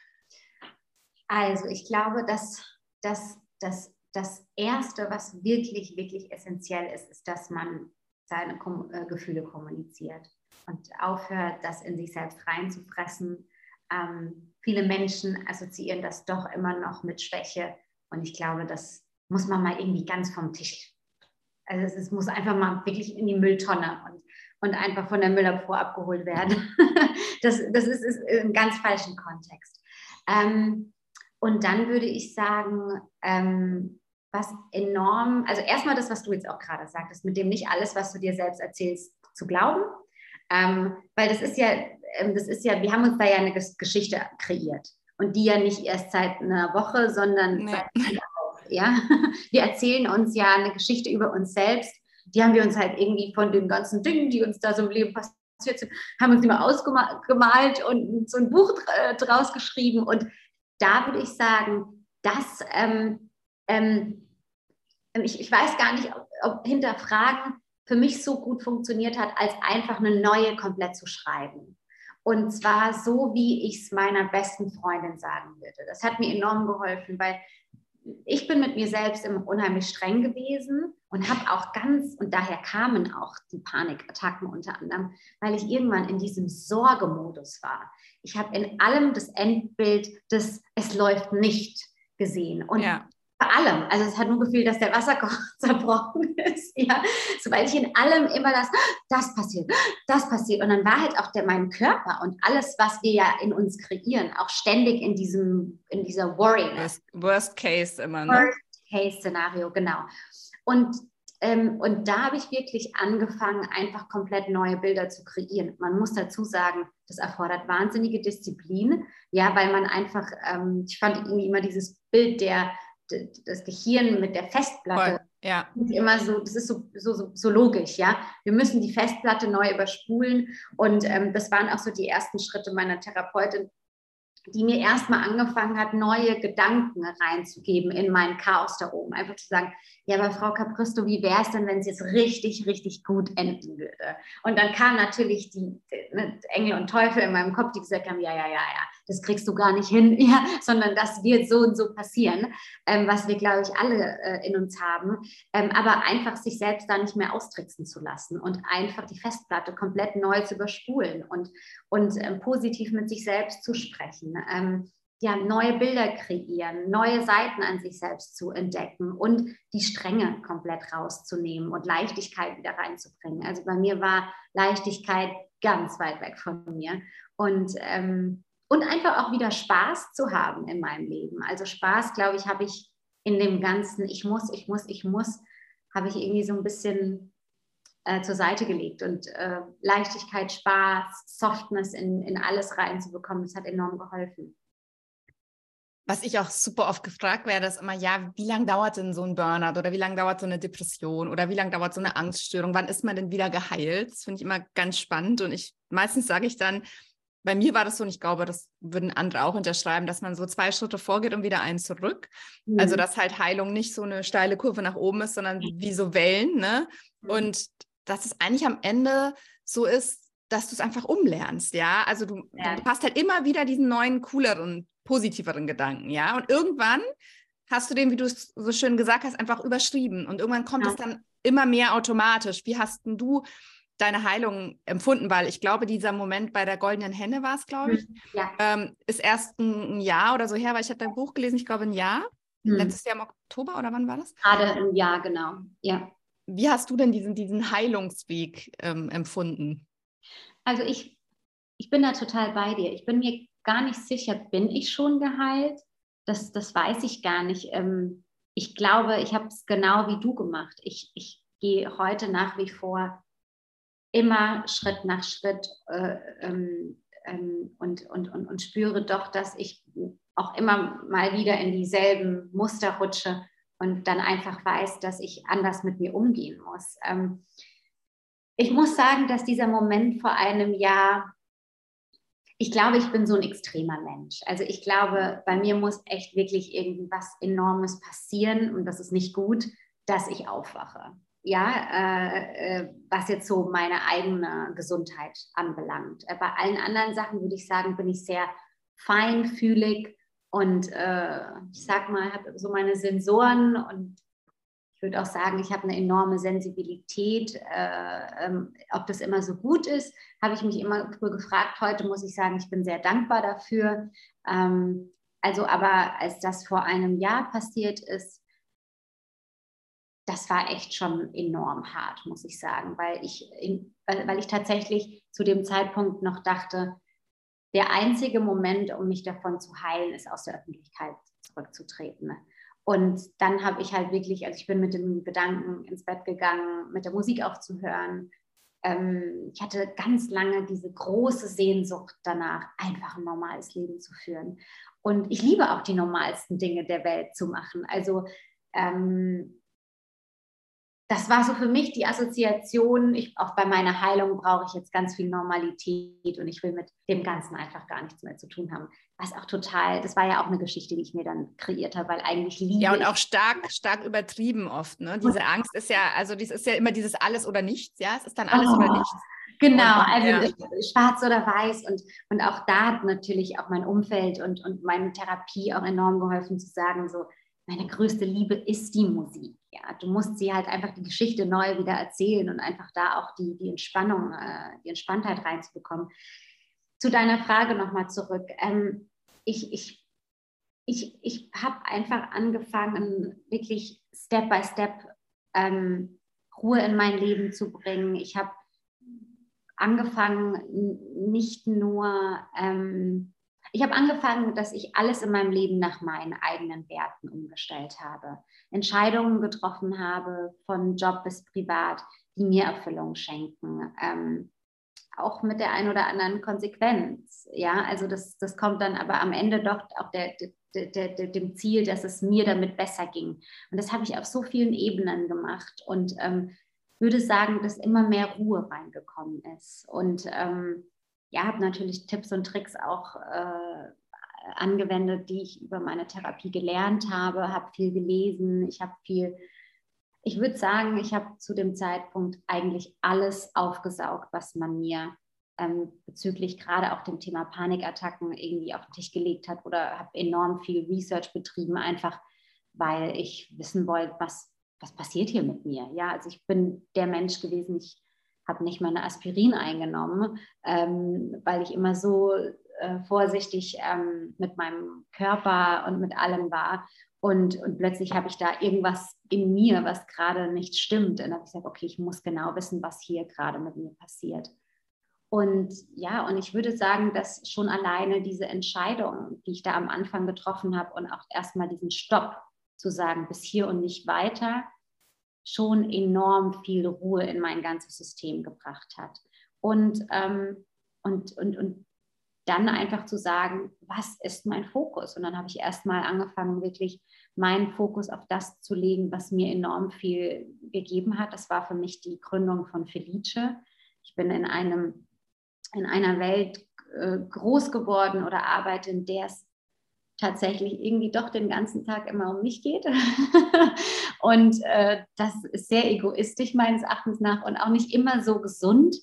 Speaker 2: Also ich glaube, dass, dass, dass das Erste, was wirklich, wirklich essentiell ist, ist, dass man seine Kom äh, Gefühle kommuniziert und aufhört, das in sich selbst reinzufressen. Ähm, viele Menschen assoziieren das doch immer noch mit Schwäche und ich glaube, das muss man mal irgendwie ganz vom Tisch. Also es, es muss einfach mal wirklich in die Mülltonne und, und einfach von der Müllabfuhr abgeholt werden. das, das ist, ist im ganz falschen Kontext. Ähm, und dann würde ich sagen, ähm, was enorm, also erstmal das, was du jetzt auch gerade sagtest, mit dem nicht alles, was du dir selbst erzählst, zu glauben, ähm, weil das ist ja, ähm, das ist ja, wir haben uns da ja eine Geschichte kreiert. Und die ja nicht erst seit einer Woche, sondern nee. seit ja. Wir erzählen uns ja eine Geschichte über uns selbst. Die haben wir uns halt irgendwie von den ganzen Dingen, die uns da so im Leben passiert sind, haben uns immer ausgemalt und so ein Buch äh, draus geschrieben. Und da würde ich sagen, dass ähm, ähm, ich, ich weiß gar nicht, ob, ob hinterfragen für mich so gut funktioniert hat, als einfach eine neue komplett zu schreiben. Und zwar so, wie ich es meiner besten Freundin sagen würde. Das hat mir enorm geholfen, weil ich bin mit mir selbst immer unheimlich streng gewesen und habe auch ganz, und daher kamen auch die Panikattacken unter anderem, weil ich irgendwann in diesem Sorgemodus war. Ich habe in allem das Endbild des Es läuft nicht gesehen. Und ja bei allem. Also es hat nur gefühlt, dass der Wasserkocher zerbrochen ist. Ja, sobald ich in allem immer das, das passiert, das passiert. Und dann war halt auch der mein Körper und alles, was wir ja in uns kreieren, auch ständig in diesem, in dieser Worry.
Speaker 1: Worst, worst Case immer.
Speaker 2: Ne? Worst Case Szenario, genau. Und ähm, und da habe ich wirklich angefangen, einfach komplett neue Bilder zu kreieren. Man muss dazu sagen, das erfordert wahnsinnige Disziplin, ja, weil man einfach, ähm, ich fand irgendwie immer dieses Bild der das Gehirn mit der Festplatte. Voll. Ja. Immer so, das ist so, so, so, logisch, ja. Wir müssen die Festplatte neu überspulen. Und ähm, das waren auch so die ersten Schritte meiner Therapeutin, die mir erstmal angefangen hat, neue Gedanken reinzugeben in mein Chaos da oben. Einfach zu sagen, ja, aber Frau Capristo, wie wäre es denn, wenn es jetzt richtig, richtig gut enden würde? Und dann kamen natürlich die, die Engel und Teufel in meinem Kopf, die gesagt haben, ja, ja, ja, ja, das kriegst du gar nicht hin, ja, sondern das wird so und so passieren, ähm, was wir, glaube ich, alle äh, in uns haben. Ähm, aber einfach sich selbst da nicht mehr austricksen zu lassen und einfach die Festplatte komplett neu zu überspulen und, und ähm, positiv mit sich selbst zu sprechen. Ähm, ja, neue Bilder kreieren, neue Seiten an sich selbst zu entdecken und die Strenge komplett rauszunehmen und Leichtigkeit wieder reinzubringen. Also bei mir war Leichtigkeit ganz weit weg von mir. Und, ähm, und einfach auch wieder Spaß zu haben in meinem Leben. Also Spaß, glaube ich, habe ich in dem ganzen Ich muss, ich muss, ich muss, habe ich irgendwie so ein bisschen äh, zur Seite gelegt. Und äh, Leichtigkeit, Spaß, Softness in, in alles reinzubekommen, das hat enorm geholfen.
Speaker 1: Was ich auch super oft gefragt werde, ist immer, ja, wie lange dauert denn so ein Burnout oder wie lange dauert so eine Depression oder wie lange dauert so eine Angststörung? Wann ist man denn wieder geheilt? Das finde ich immer ganz spannend. Und ich meistens sage ich dann, bei mir war das so, und ich glaube, das würden andere auch unterschreiben, dass man so zwei Schritte vorgeht und wieder einen zurück. Also, mhm. Also, dass halt Heilung nicht so eine steile Kurve nach oben ist, sondern wie so Wellen. Ne? Mhm. Und dass es eigentlich am Ende so ist, dass du es einfach umlernst, ja. Also du, ja. du hast halt immer wieder diesen neuen, cooleren positiveren Gedanken, ja. Und irgendwann hast du den, wie du es so schön gesagt hast, einfach überschrieben. Und irgendwann kommt ja. es dann immer mehr automatisch. Wie hast denn du deine Heilung empfunden? Weil ich glaube, dieser Moment bei der goldenen Henne war es, glaube ich, mhm. ja. ähm, ist erst ein Jahr oder so her, weil ich habe dein Buch gelesen, ich glaube ein Jahr. hm. letztes Jahr im Oktober oder wann war das?
Speaker 2: Gerade im Jahr, genau. Ja.
Speaker 1: Wie hast du denn diesen, diesen Heilungsweg ähm, empfunden?
Speaker 2: Also ich, ich bin da total bei dir. Ich bin mir gar nicht sicher, bin ich schon geheilt? Das, das weiß ich gar nicht. Ähm, ich glaube, ich habe es genau wie du gemacht. Ich, ich gehe heute nach wie vor immer Schritt nach Schritt äh, ähm, ähm, und, und, und, und spüre doch, dass ich auch immer mal wieder in dieselben Muster rutsche und dann einfach weiß, dass ich anders mit mir umgehen muss. Ähm, ich muss sagen, dass dieser Moment vor einem Jahr, ich glaube, ich bin so ein extremer Mensch. Also ich glaube, bei mir muss echt wirklich irgendwas Enormes passieren und das ist nicht gut, dass ich aufwache ja, äh, äh, was jetzt so meine eigene Gesundheit anbelangt. Äh, bei allen anderen Sachen würde ich sagen, bin ich sehr feinfühlig und äh, ich sag mal, habe so meine Sensoren und ich würde auch sagen, ich habe eine enorme Sensibilität. Äh, ähm, ob das immer so gut ist, habe ich mich immer früher gefragt. Heute muss ich sagen, ich bin sehr dankbar dafür. Ähm, also, aber als das vor einem Jahr passiert ist, das war echt schon enorm hart, muss ich sagen, weil ich, weil, weil ich tatsächlich zu dem Zeitpunkt noch dachte, der einzige Moment, um mich davon zu heilen, ist aus der Öffentlichkeit zurückzutreten. Und dann habe ich halt wirklich, also ich bin mit dem Gedanken ins Bett gegangen, mit der Musik aufzuhören. Ähm, ich hatte ganz lange diese große Sehnsucht danach, einfach ein normales Leben zu führen. Und ich liebe auch die normalsten Dinge der Welt zu machen. Also ähm, das war so für mich die Assoziation. Ich, auch bei meiner Heilung brauche ich jetzt ganz viel Normalität und ich will mit dem Ganzen einfach gar nichts mehr zu tun haben. Was auch total, das war ja auch eine Geschichte, die ich mir dann kreiert habe, weil eigentlich liebe
Speaker 1: Ja, und auch stark, stark übertrieben oft. Ne? Diese Angst ist ja, also dies ist ja immer dieses alles oder nichts, ja, es ist dann alles oh. oder nichts.
Speaker 2: Genau, also ja. schwarz oder weiß und, und auch da hat natürlich auch mein Umfeld und, und meine Therapie auch enorm geholfen zu sagen, so, meine größte Liebe ist die Musik. Ja, du musst sie halt einfach die Geschichte neu wieder erzählen und einfach da auch die, die Entspannung, äh, die Entspanntheit reinzubekommen. Zu deiner Frage nochmal zurück. Ähm, ich ich, ich, ich habe einfach angefangen, wirklich Step by Step ähm, Ruhe in mein Leben zu bringen. Ich habe angefangen, nicht nur ähm, ich habe angefangen, dass ich alles in meinem Leben nach meinen eigenen Werten umgestellt habe. Entscheidungen getroffen habe, von Job bis privat, die mir Erfüllung schenken. Ähm, auch mit der einen oder anderen Konsequenz. Ja, also das, das kommt dann aber am Ende doch auch der, der, der, der, dem Ziel, dass es mir damit besser ging. Und das habe ich auf so vielen Ebenen gemacht und ähm, würde sagen, dass immer mehr Ruhe reingekommen ist. Und ähm, ja, habe natürlich Tipps und Tricks auch äh, angewendet, die ich über meine Therapie gelernt habe, habe viel gelesen, ich habe viel, ich würde sagen, ich habe zu dem Zeitpunkt eigentlich alles aufgesaugt, was man mir ähm, bezüglich gerade auch dem Thema Panikattacken irgendwie auf den Tisch gelegt hat oder habe enorm viel Research betrieben, einfach weil ich wissen wollte, was, was passiert hier mit mir. Ja, also ich bin der Mensch gewesen, ich habe nicht meine Aspirin eingenommen, ähm, weil ich immer so äh, vorsichtig ähm, mit meinem Körper und mit allem war. Und, und plötzlich habe ich da irgendwas in mir, was gerade nicht stimmt. Und habe ich gesagt, okay, ich muss genau wissen, was hier gerade mit mir passiert. Und ja, und ich würde sagen, dass schon alleine diese Entscheidung, die ich da am Anfang getroffen habe und auch erstmal diesen Stopp zu sagen, bis hier und nicht weiter, schon enorm viel Ruhe in mein ganzes System gebracht hat. Und, ähm, und, und, und dann einfach zu sagen, was ist mein Fokus? Und dann habe ich erstmal angefangen, wirklich meinen Fokus auf das zu legen, was mir enorm viel gegeben hat. Das war für mich die Gründung von Felice. Ich bin in, einem, in einer Welt äh, groß geworden oder arbeite, in der es tatsächlich irgendwie doch den ganzen Tag immer um mich geht. und äh, das ist sehr egoistisch meines Erachtens nach und auch nicht immer so gesund.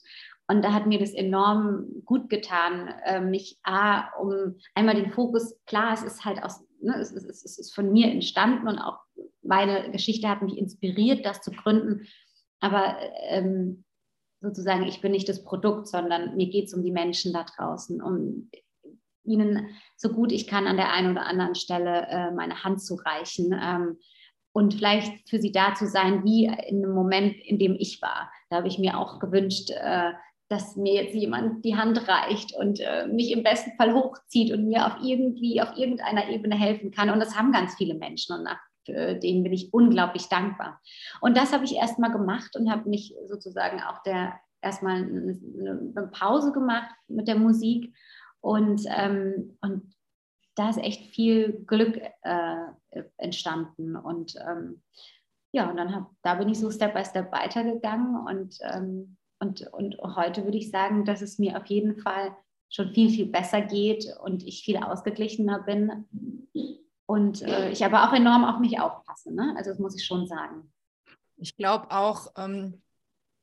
Speaker 2: Und da hat mir das enorm gut getan, äh, mich A, um einmal den Fokus, klar, es ist halt aus, ne, es, ist, es ist von mir entstanden und auch meine Geschichte hat mich inspiriert, das zu gründen. Aber ähm, sozusagen, ich bin nicht das Produkt, sondern mir geht es um die Menschen da draußen, um ihnen so gut ich kann an der einen oder anderen Stelle äh, meine Hand zu reichen ähm, und vielleicht für sie da zu sein, wie in dem Moment, in dem ich war. Da habe ich mir auch gewünscht, äh, dass mir jetzt jemand die Hand reicht und äh, mich im besten Fall hochzieht und mir auf irgendwie, auf irgendeiner Ebene helfen kann. Und das haben ganz viele Menschen und nach denen bin ich unglaublich dankbar. Und das habe ich erstmal gemacht und habe mich sozusagen auch der erstmal eine Pause gemacht mit der Musik und, ähm, und da ist echt viel Glück äh, entstanden und ähm, ja, und dann hab, da bin ich so Step by Step weitergegangen und ähm, und, und heute würde ich sagen, dass es mir auf jeden Fall schon viel, viel besser geht und ich viel ausgeglichener bin. Und äh, ich aber auch enorm auf mich aufpasse. Ne? Also das muss ich schon sagen.
Speaker 1: Ich glaube auch, ähm,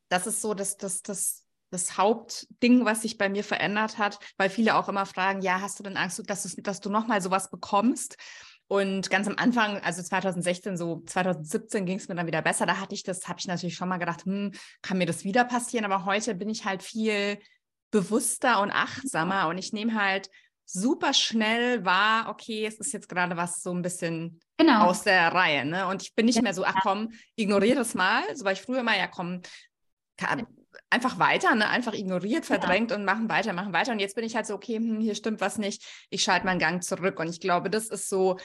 Speaker 1: das ist so dass das, das, Hauptding, was sich bei mir verändert hat, weil viele auch immer fragen, ja, hast du denn Angst, dass, dass du nochmal sowas bekommst? Und ganz am Anfang, also 2016, so 2017 ging es mir dann wieder besser. Da hatte ich das, habe ich natürlich schon mal gedacht, hm, kann mir das wieder passieren? Aber heute bin ich halt viel bewusster und achtsamer und ich nehme halt super schnell wahr, okay, es ist jetzt gerade was so ein bisschen genau. aus der Reihe. Ne? Und ich bin nicht mehr so, ach komm, ignoriere das mal. So war ich früher mal, ja komm, kann, einfach weiter, ne? einfach ignoriert, verdrängt ja. und machen weiter, machen weiter. Und jetzt bin ich halt so, okay, hm, hier stimmt was nicht, ich schalte meinen Gang zurück. Und ich glaube, das ist so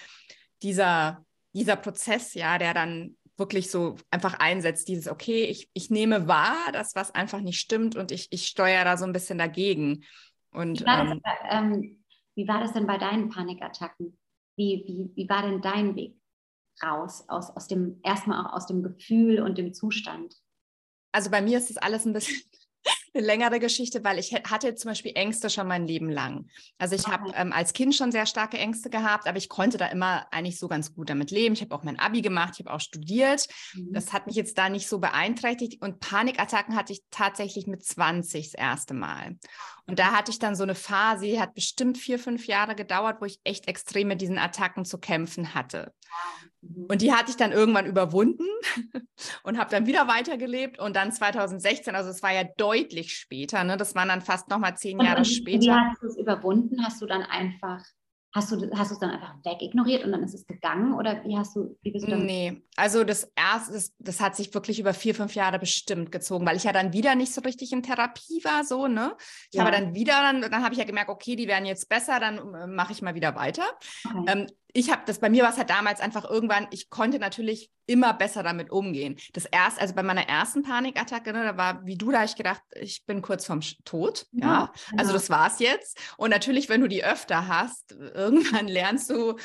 Speaker 1: dieser, dieser Prozess, ja, der dann wirklich so einfach einsetzt, dieses, okay, ich, ich nehme wahr, dass was einfach nicht stimmt und ich, ich steuere da so ein bisschen dagegen. Und,
Speaker 2: wie, war ähm, das, ähm, wie war das denn bei deinen Panikattacken? Wie, wie, wie war denn dein Weg raus aus, aus dem, erstmal auch aus dem Gefühl und dem Zustand?
Speaker 1: Also bei mir ist das alles ein bisschen eine längere Geschichte, weil ich hatte zum Beispiel Ängste schon mein Leben lang. Also ich habe ähm, als Kind schon sehr starke Ängste gehabt, aber ich konnte da immer eigentlich so ganz gut damit leben. Ich habe auch mein Abi gemacht, ich habe auch studiert. Mhm. Das hat mich jetzt da nicht so beeinträchtigt. Und Panikattacken hatte ich tatsächlich mit 20 das erste Mal. Und da hatte ich dann so eine Phase, die hat bestimmt vier, fünf Jahre gedauert, wo ich echt extrem mit diesen Attacken zu kämpfen hatte. Mhm. Und die hatte ich dann irgendwann überwunden und habe dann wieder weitergelebt. Und dann 2016, also es war ja deutlich später, ne? das waren dann fast nochmal zehn Jahre und später. Wie
Speaker 2: hast du es überwunden? Hast du dann einfach Hast du, hast du es dann einfach wegignoriert und dann ist es gegangen oder wie hast du, wie bist du
Speaker 1: dann? Nee, also das erste, das, das hat sich wirklich über vier, fünf Jahre bestimmt gezogen, weil ich ja dann wieder nicht so richtig in Therapie war, so, ne? Ich ja. habe dann wieder, dann, dann habe ich ja gemerkt, okay, die werden jetzt besser, dann äh, mache ich mal wieder weiter. Okay. Ähm, ich habe das bei mir war es halt damals einfach irgendwann, ich konnte natürlich immer besser damit umgehen. Das erste, also bei meiner ersten Panikattacke, ne, da war wie du, da ich gedacht, ich bin kurz vorm Tod. Ja, ja. also das war's jetzt. Und natürlich, wenn du die öfter hast, irgendwann lernst du,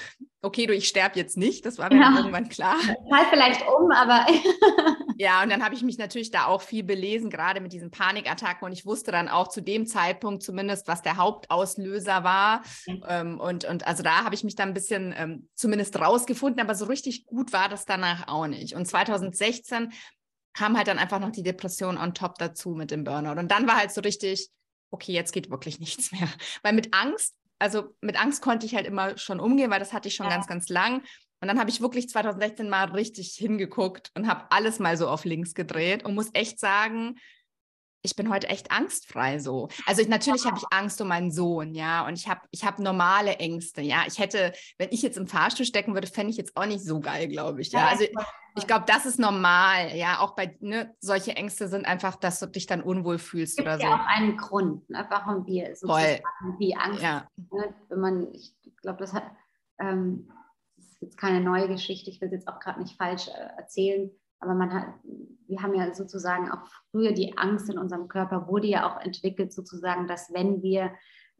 Speaker 1: okay, du, ich sterbe jetzt nicht. Das war mir ja. irgendwann klar.
Speaker 2: Fall vielleicht um, aber.
Speaker 1: ja, und dann habe ich mich natürlich da auch viel belesen, gerade mit diesen Panikattacken. Und ich wusste dann auch zu dem Zeitpunkt zumindest, was der Hauptauslöser war. Ja. Ähm, und, und also da habe ich mich dann ein bisschen ähm, zumindest rausgefunden, aber so richtig gut war das danach auch nicht. Und 2016 kam halt dann einfach noch die Depression on top dazu mit dem Burnout. Und dann war halt so richtig, okay, jetzt geht wirklich nichts mehr. Weil mit Angst, also mit Angst konnte ich halt immer schon umgehen, weil das hatte ich schon ja. ganz, ganz lang. Und dann habe ich wirklich 2016 mal richtig hingeguckt und habe alles mal so auf links gedreht und muss echt sagen, ich bin heute echt angstfrei so. Also ich, natürlich habe ich Angst um meinen Sohn, ja, und ich habe ich hab normale Ängste, ja. Ich hätte, wenn ich jetzt im Fahrstuhl stecken würde, fände ich jetzt auch nicht so geil, glaube ich, ja. Also ich glaube, das ist normal, ja. Auch bei, ne, solche Ängste sind einfach, dass du dich dann unwohl fühlst oder so.
Speaker 2: Ja, auch einen Grund, ne, warum wir sozusagen die Angst, ja. ne, wenn man, ich glaube, das hat, ähm, das ist jetzt keine neue Geschichte, ich will es jetzt auch gerade nicht falsch äh, erzählen, aber man hat, wir haben ja sozusagen auch früher die Angst in unserem Körper wurde ja auch entwickelt, sozusagen, dass wenn wir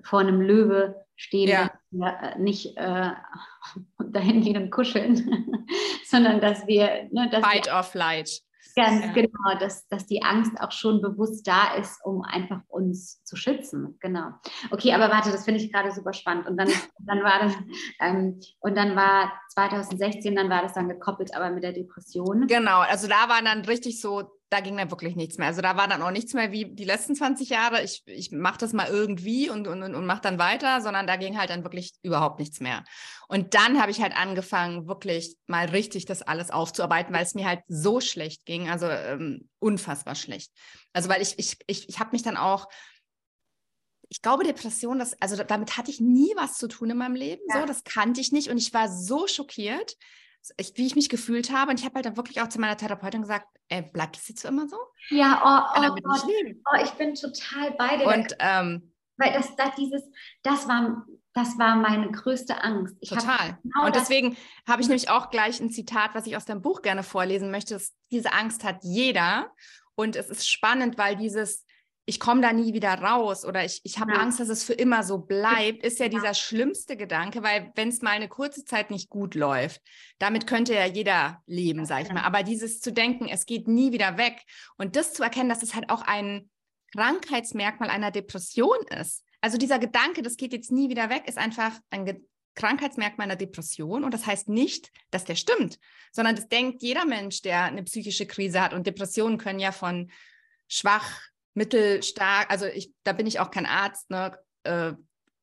Speaker 2: vor einem Löwe stehen, ja. wir äh, nicht äh, dahin gehen und kuscheln, sondern dass wir. Ne, dass
Speaker 1: Fight
Speaker 2: wir,
Speaker 1: or flight.
Speaker 2: Ganz ja. genau, dass, dass die Angst auch schon bewusst da ist, um einfach uns zu schützen. Genau. Okay, aber warte, das finde ich gerade super spannend. Und dann, dann war das, ähm, und dann war 2016, dann war das dann gekoppelt, aber mit der Depression.
Speaker 1: Genau, also da war dann richtig so da ging dann wirklich nichts mehr. Also da war dann auch nichts mehr wie die letzten 20 Jahre. Ich, ich mache das mal irgendwie und, und, und mache dann weiter, sondern da ging halt dann wirklich überhaupt nichts mehr. Und dann habe ich halt angefangen, wirklich mal richtig das alles aufzuarbeiten, weil es mir halt so schlecht ging, also ähm, unfassbar schlecht. Also weil ich, ich, ich, ich habe mich dann auch ich glaube, Depression, das, also damit hatte ich nie was zu tun in meinem Leben. Ja. So, das kannte ich nicht und ich war so schockiert, ich, wie ich mich gefühlt habe. Und ich habe halt dann wirklich auch zu meiner Therapeutin gesagt, ey, bleibt das jetzt immer so?
Speaker 2: Ja, oh, oh, Gott. Ich, oh ich bin total bei dir.
Speaker 1: Und ähm,
Speaker 2: weil das, das, dieses, das war, das war meine größte Angst.
Speaker 1: Ich total. Genau und deswegen habe ich nämlich auch gleich ein Zitat, was ich aus deinem Buch gerne vorlesen möchte. Diese Angst hat jeder. Und es ist spannend, weil dieses, ich komme da nie wieder raus oder ich, ich habe ja. Angst, dass es für immer so bleibt, ist ja, ja. dieser schlimmste Gedanke, weil wenn es mal eine kurze Zeit nicht gut läuft, damit könnte ja jeder leben, sag ich mal. Aber dieses zu denken, es geht nie wieder weg und das zu erkennen, dass es halt auch ein Krankheitsmerkmal einer Depression ist. Also dieser Gedanke, das geht jetzt nie wieder weg, ist einfach ein Ge Krankheitsmerkmal einer Depression. Und das heißt nicht, dass der stimmt, sondern das denkt jeder Mensch, der eine psychische Krise hat. Und Depressionen können ja von schwach mittelstark, also ich, da bin ich auch kein Arzt, ne? Äh,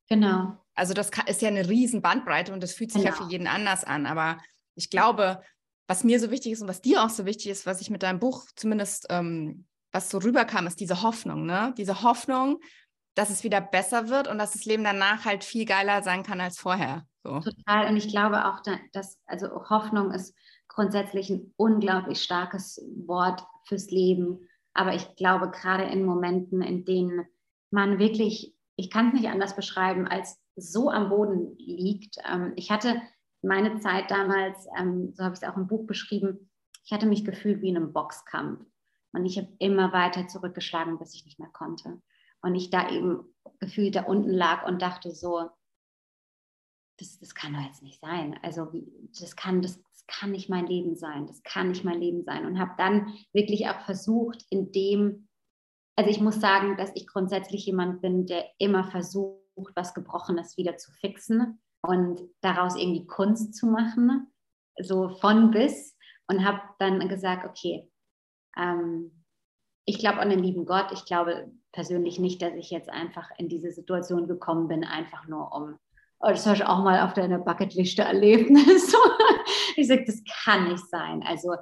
Speaker 2: genau.
Speaker 1: Also das kann, ist ja eine riesen Bandbreite und das fühlt sich genau. ja für jeden anders an. Aber ich glaube, was mir so wichtig ist und was dir auch so wichtig ist, was ich mit deinem Buch zumindest, ähm, was so rüberkam, ist diese Hoffnung, ne? Diese Hoffnung, dass es wieder besser wird und dass das Leben danach halt viel geiler sein kann als vorher. So.
Speaker 2: Total. Und ich glaube auch, dass also Hoffnung ist grundsätzlich ein unglaublich starkes Wort fürs Leben. Aber ich glaube, gerade in Momenten, in denen man wirklich, ich kann es nicht anders beschreiben, als so am Boden liegt. Ähm, ich hatte meine Zeit damals, ähm, so habe ich es auch im Buch beschrieben, ich hatte mich gefühlt wie in einem Boxkampf. Und ich habe immer weiter zurückgeschlagen, bis ich nicht mehr konnte. Und ich da eben gefühlt da unten lag und dachte so, das, das kann doch jetzt nicht sein. Also das kann, das, das kann nicht mein Leben sein. Das kann nicht mein Leben sein. Und habe dann wirklich auch versucht, in dem, also ich muss sagen, dass ich grundsätzlich jemand bin, der immer versucht, was Gebrochenes wieder zu fixen und daraus irgendwie Kunst zu machen, so von bis. Und habe dann gesagt, okay, ähm, ich glaube an den lieben Gott. Ich glaube persönlich nicht, dass ich jetzt einfach in diese Situation gekommen bin, einfach nur um oh, das habe ich auch mal auf deiner Bucketliste erlebt. ich sage, das kann nicht sein. Also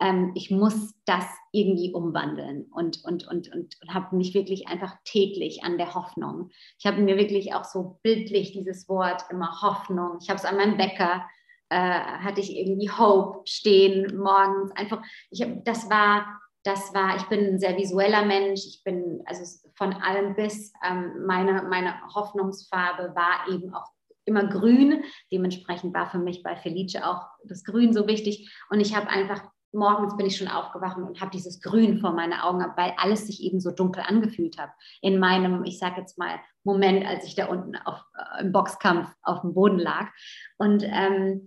Speaker 2: ähm, ich muss das irgendwie umwandeln und, und, und, und, und habe mich wirklich einfach täglich an der Hoffnung. Ich habe mir wirklich auch so bildlich dieses Wort immer Hoffnung. Ich habe es an meinem Bäcker, äh, hatte ich irgendwie Hope stehen morgens. Einfach, ich hab, das war das war, ich bin ein sehr visueller Mensch, ich bin also von allem bis, ähm, meine, meine Hoffnungsfarbe war eben auch immer grün. Dementsprechend war für mich bei Felice auch das Grün so wichtig. Und ich habe einfach, morgens bin ich schon aufgewacht und habe dieses Grün vor meinen Augen, weil alles sich eben so dunkel angefühlt hat. In meinem, ich sage jetzt mal, Moment, als ich da unten auf, äh, im Boxkampf auf dem Boden lag. Und, ähm,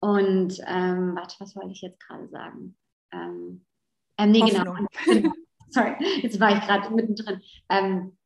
Speaker 2: und ähm, warte, was wollte ich jetzt gerade sagen? Ähm, ähm, nee, genau. Sorry, jetzt war ich gerade mittendrin. Ähm,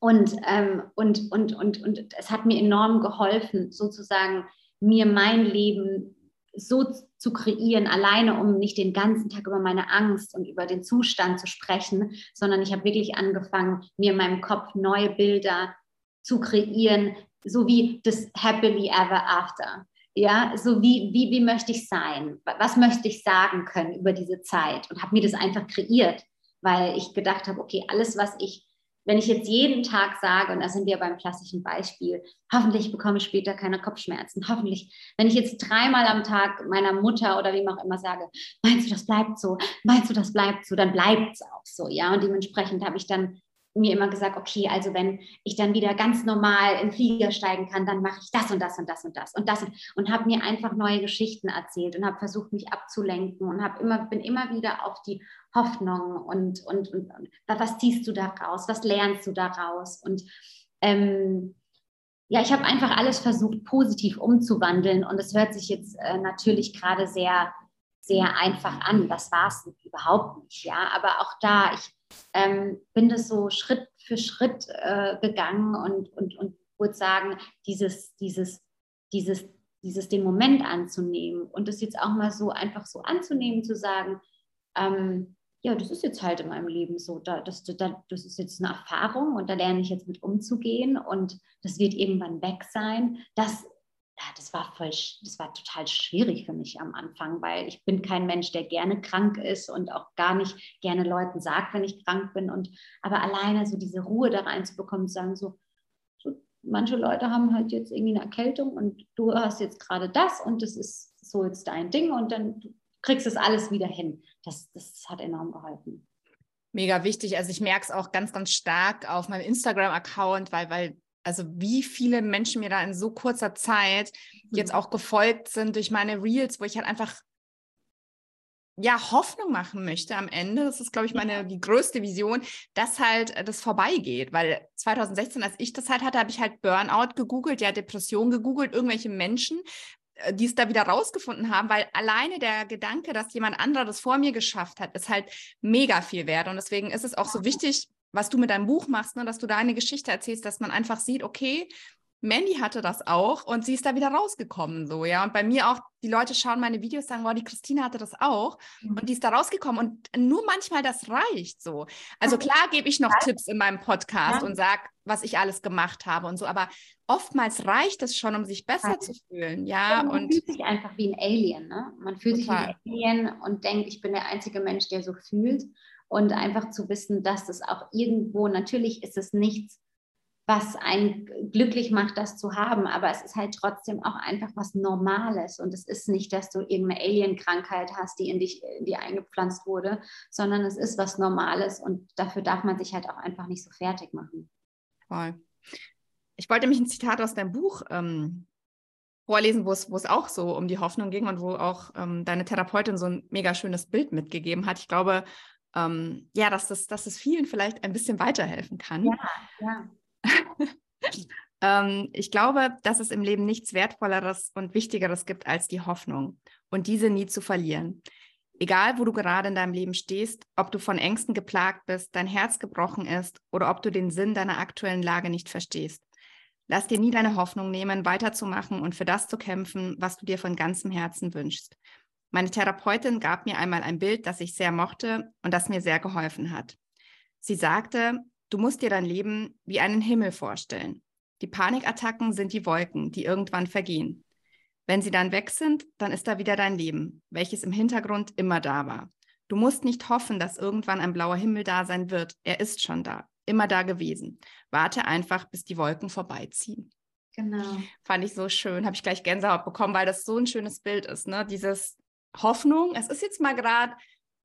Speaker 2: und, ähm, und, und, und, und es hat mir enorm geholfen, sozusagen mir mein Leben so zu kreieren, alleine um nicht den ganzen Tag über meine Angst und über den Zustand zu sprechen, sondern ich habe wirklich angefangen, mir in meinem Kopf neue Bilder zu kreieren, so wie das Happily Ever After. Ja, so wie, wie, wie möchte ich sein? Was möchte ich sagen können über diese Zeit? Und habe mir das einfach kreiert, weil ich gedacht habe, okay, alles, was ich wenn ich jetzt jeden Tag sage, und da sind wir beim klassischen Beispiel, hoffentlich bekomme ich später keine Kopfschmerzen, hoffentlich, wenn ich jetzt dreimal am Tag meiner Mutter oder wem auch immer sage, meinst du, das bleibt so, meinst du, das bleibt so, dann bleibt es auch so, ja, und dementsprechend habe ich dann mir immer gesagt, okay, also wenn ich dann wieder ganz normal in Flieger steigen kann, dann mache ich das und das und das und das und das und, und habe mir einfach neue Geschichten erzählt und habe versucht, mich abzulenken und habe immer bin immer wieder auf die Hoffnung und, und, und, und was ziehst du daraus, was lernst du daraus? Und ähm, ja, ich habe einfach alles versucht, positiv umzuwandeln und es hört sich jetzt äh, natürlich gerade sehr, sehr einfach an. Das war es überhaupt nicht, ja, aber auch da, ich ähm, bin das so Schritt für Schritt äh, gegangen und, und, und würde sagen, dieses, dieses, dieses, dieses den Moment anzunehmen und das jetzt auch mal so einfach so anzunehmen, zu sagen, ähm, ja, das ist jetzt halt in meinem Leben so, da, das, da, das ist jetzt eine Erfahrung und da lerne ich jetzt mit umzugehen und das wird irgendwann weg sein. Das das war voll, das war total schwierig für mich am Anfang, weil ich bin kein Mensch, der gerne krank ist und auch gar nicht gerne Leuten sagt, wenn ich krank bin. Und aber alleine so diese Ruhe da reinzubekommen, zu sagen so, manche Leute haben halt jetzt irgendwie eine Erkältung und du hast jetzt gerade das und das ist so jetzt dein Ding und dann kriegst du es alles wieder hin. Das, das hat enorm geholfen.
Speaker 1: Mega wichtig. Also ich merke es auch ganz, ganz stark auf meinem Instagram-Account, weil, weil, also wie viele Menschen mir da in so kurzer Zeit jetzt mhm. auch gefolgt sind durch meine Reels, wo ich halt einfach ja, Hoffnung machen möchte am Ende. Das ist, glaube ich, meine die größte Vision, dass halt äh, das vorbeigeht. Weil 2016, als ich das halt hatte, habe ich halt Burnout gegoogelt, ja, Depression gegoogelt, irgendwelche Menschen, die es da wieder rausgefunden haben, weil alleine der Gedanke, dass jemand anderes das vor mir geschafft hat, ist halt mega viel wert. Und deswegen ist es auch so wichtig, was du mit deinem Buch machst, ne, dass du da eine Geschichte erzählst, dass man einfach sieht, okay, Mandy hatte das auch und sie ist da wieder rausgekommen, so, ja. Und bei mir auch, die Leute schauen meine Videos, sagen, wow, die Christine hatte das auch mhm. und die ist da rausgekommen und nur manchmal das reicht, so. Also klar gebe ich noch ja. Tipps in meinem Podcast ja. und sage, was ich alles gemacht habe und so, aber oftmals reicht es schon, um sich besser ja. zu fühlen, ja.
Speaker 2: man und fühlt sich einfach wie ein Alien, ne? Man fühlt total. sich wie ein Alien und denkt, ich bin der einzige Mensch, der so fühlt und einfach zu wissen, dass es auch irgendwo, natürlich ist es nichts, was einen glücklich macht, das zu haben. Aber es ist halt trotzdem auch einfach was Normales. Und es ist nicht, dass du irgendeine Alien-Krankheit hast, die in dich in die eingepflanzt wurde, sondern es ist was Normales. Und dafür darf man sich halt auch einfach nicht so fertig machen.
Speaker 1: Voll. Ich wollte mich ein Zitat aus deinem Buch ähm, vorlesen, wo es, wo es auch so um die Hoffnung ging und wo auch ähm, deine Therapeutin so ein mega schönes Bild mitgegeben hat. Ich glaube, ähm, ja, dass das, dass es vielen vielleicht ein bisschen weiterhelfen kann. Ja, ja. ähm, ich glaube, dass es im Leben nichts Wertvolleres und Wichtigeres gibt als die Hoffnung und diese nie zu verlieren. Egal, wo du gerade in deinem Leben stehst, ob du von Ängsten geplagt bist, dein Herz gebrochen ist oder ob du den Sinn deiner aktuellen Lage nicht verstehst. Lass dir nie deine Hoffnung nehmen, weiterzumachen und für das zu kämpfen, was du dir von ganzem Herzen wünschst. Meine Therapeutin gab mir einmal ein Bild, das ich sehr mochte und das mir sehr geholfen hat. Sie sagte, Du musst dir dein Leben wie einen Himmel vorstellen. Die Panikattacken sind die Wolken, die irgendwann vergehen. Wenn sie dann weg sind, dann ist da wieder dein Leben, welches im Hintergrund immer da war. Du musst nicht hoffen, dass irgendwann ein blauer Himmel da sein wird. Er ist schon da, immer da gewesen. Warte einfach, bis die Wolken vorbeiziehen. Genau. Fand ich so schön, habe ich gleich Gänsehaut bekommen, weil das so ein schönes Bild ist. Ne? Dieses Hoffnung, es ist jetzt mal gerade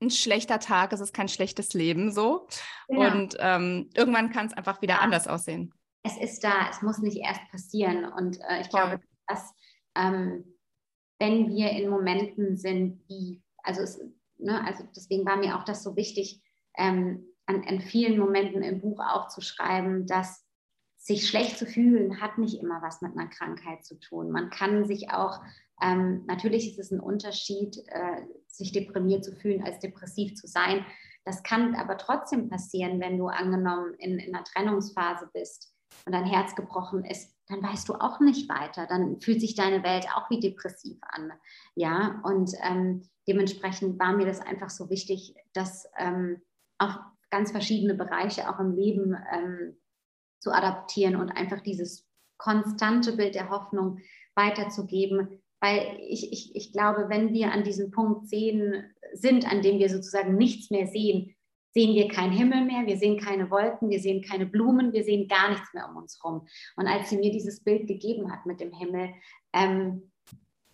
Speaker 1: ein schlechter Tag, es ist kein schlechtes Leben so. Ja. Und ähm, irgendwann kann es einfach wieder ja. anders aussehen.
Speaker 2: Es ist da, es muss nicht erst passieren. Und äh, ich Voll. glaube, dass ähm, wenn wir in Momenten sind, wie, also, es, ne, also deswegen war mir auch das so wichtig, ähm, an, an vielen Momenten im Buch auch zu schreiben, dass sich schlecht zu fühlen hat nicht immer was mit einer Krankheit zu tun. Man kann sich auch, ähm, natürlich ist es ein Unterschied, äh, sich deprimiert zu fühlen, als depressiv zu sein. Das kann aber trotzdem passieren, wenn du angenommen in, in einer Trennungsphase bist und dein Herz gebrochen ist, dann weißt du auch nicht weiter. Dann fühlt sich deine Welt auch wie depressiv an. Ja, und ähm, dementsprechend war mir das einfach so wichtig, dass ähm, auch ganz verschiedene Bereiche auch im Leben ähm, zu adaptieren und einfach dieses konstante Bild der Hoffnung weiterzugeben. Weil ich, ich, ich glaube, wenn wir an diesem Punkt sehen, sind, an dem wir sozusagen nichts mehr sehen, sehen wir keinen Himmel mehr, wir sehen keine Wolken, wir sehen keine Blumen, wir sehen gar nichts mehr um uns herum. Und als sie mir dieses Bild gegeben hat mit dem Himmel, ähm,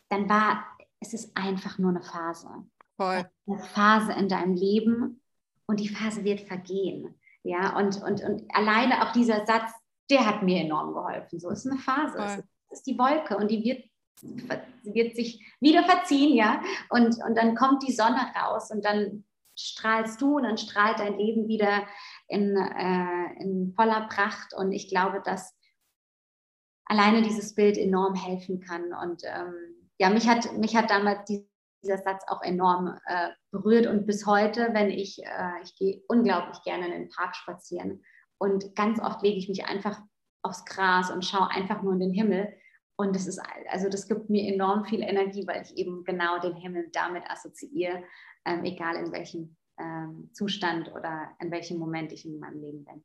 Speaker 2: dann war es ist einfach nur eine Phase. Voll. Eine Phase in deinem Leben und die Phase wird vergehen. Ja, und, und, und alleine auch dieser Satz, der hat mir enorm geholfen. So ist eine Phase. Es ist, ist die Wolke und die wird wird sich wieder verziehen, ja, und, und dann kommt die Sonne raus und dann strahlst du und dann strahlt dein Leben wieder in, äh, in voller Pracht. Und ich glaube, dass alleine dieses Bild enorm helfen kann. Und ähm, ja, mich hat, mich hat damals die, dieser Satz auch enorm äh, berührt. Und bis heute, wenn ich, äh, ich gehe unglaublich gerne in den Park spazieren. Und ganz oft lege ich mich einfach aufs Gras und schaue einfach nur in den Himmel und das ist, also das gibt mir enorm viel Energie, weil ich eben genau den Himmel damit assoziiere, ähm, egal in welchem ähm, Zustand oder in welchem Moment ich in meinem Leben bin.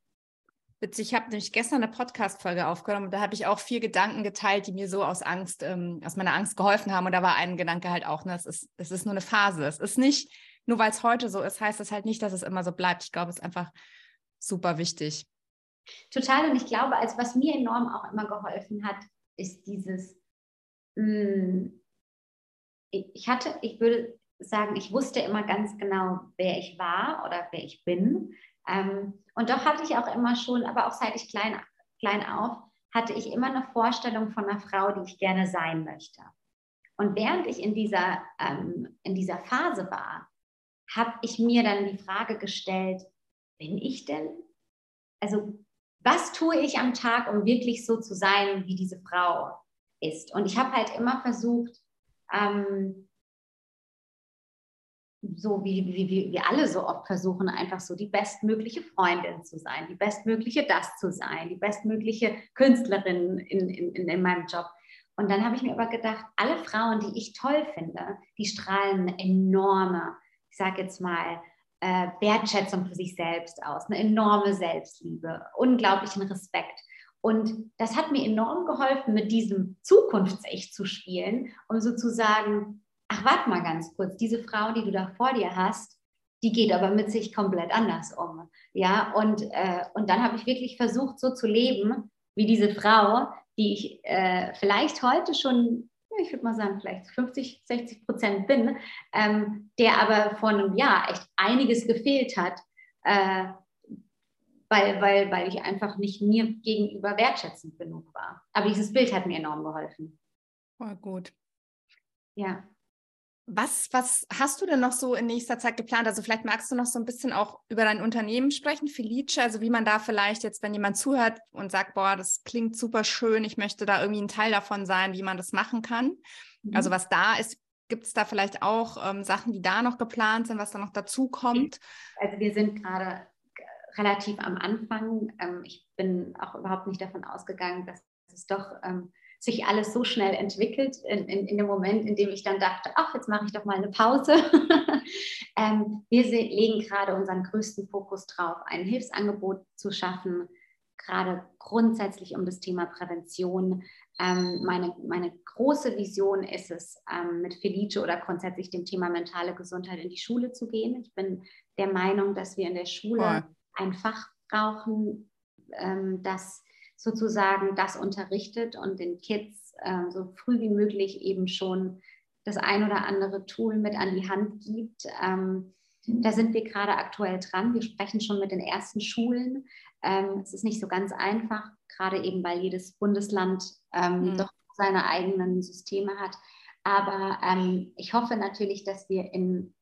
Speaker 1: Witzig, ich habe nämlich gestern eine Podcast-Folge aufgenommen und da habe ich auch vier Gedanken geteilt, die mir so aus Angst, ähm, aus meiner Angst geholfen haben. Und da war ein Gedanke halt auch, ne, es ist, es ist nur eine Phase. Es ist nicht, nur weil es heute so ist, heißt das halt nicht, dass es immer so bleibt. Ich glaube, es ist einfach super wichtig.
Speaker 2: Total. Und ich glaube, als was mir enorm auch immer geholfen hat, ist dieses, mh, hm, ich hatte, ich würde sagen, ich wusste immer ganz genau, wer ich war oder wer ich bin. Ähm, und doch hatte ich auch immer schon, aber auch seit ich klein, klein auf, hatte ich immer eine Vorstellung von einer Frau, die ich gerne sein möchte. Und während ich in dieser, ähm, in dieser Phase war, habe ich mir dann die Frage gestellt, bin ich denn? Also was tue ich am Tag, um wirklich so zu sein, wie diese Frau ist? Und ich habe halt immer versucht, ähm, so wie, wie, wie wir alle so oft versuchen, einfach so die bestmögliche Freundin zu sein, die bestmögliche das zu sein, die bestmögliche Künstlerin in, in, in meinem Job. Und dann habe ich mir aber gedacht, alle Frauen, die ich toll finde, die strahlen enorme, ich sage jetzt mal, äh, Wertschätzung für sich selbst aus, eine enorme Selbstliebe, unglaublichen Respekt. Und das hat mir enorm geholfen, mit diesem Zukunfts-Ich zu spielen, um sozusagen, ach, warte mal ganz kurz, diese Frau, die du da vor dir hast, die geht aber mit sich komplett anders um. Ja, und, äh, und dann habe ich wirklich versucht, so zu leben, wie diese Frau, die ich äh, vielleicht heute schon ich würde mal sagen, vielleicht 50, 60 Prozent bin, ähm, der aber vor einem Jahr echt einiges gefehlt hat, äh, weil, weil, weil ich einfach nicht mir gegenüber wertschätzend genug war. Aber dieses Bild hat mir enorm geholfen.
Speaker 1: Voll gut.
Speaker 2: Ja.
Speaker 1: Was, was hast du denn noch so in nächster Zeit geplant? Also vielleicht magst du noch so ein bisschen auch über dein Unternehmen sprechen, Felice, also wie man da vielleicht jetzt, wenn jemand zuhört und sagt, boah, das klingt super schön, ich möchte da irgendwie ein Teil davon sein, wie man das machen kann. Also mhm. Also was da ist, gibt es da vielleicht auch ähm, Sachen, die da noch geplant sind, was da noch dazu kommt?
Speaker 2: Also wir sind gerade relativ am Anfang. Ähm, ich bin auch überhaupt nicht davon ausgegangen, dass es doch ähm, sich alles so schnell entwickelt, in, in, in, dem Moment, in dem ich dann dachte, ach, jetzt mache ich doch mal eine Pause. ähm, wir legen gerade unseren größten Fokus drauf, ein Hilfsangebot zu schaffen, gerade grundsätzlich um das Thema Prävention. Ähm, meine, meine große Vision ist es, ähm, mit Felice oder grundsätzlich dem Thema mentale Gesundheit in die Schule zu gehen. Ich bin der Meinung, dass wir in der Schule Voll. ein Fach brauchen, ähm, das sozusagen das unterrichtet und den Kids äh, so früh wie möglich eben schon das ein oder andere Tool mit an die Hand gibt. Ähm, da sind wir gerade aktuell dran. Wir sprechen schon mit den ersten Schulen. Ähm, es ist nicht so ganz einfach, gerade eben weil jedes Bundesland ähm, mhm. doch seine eigenen Systeme hat. Aber ähm, ich hoffe natürlich, dass wir in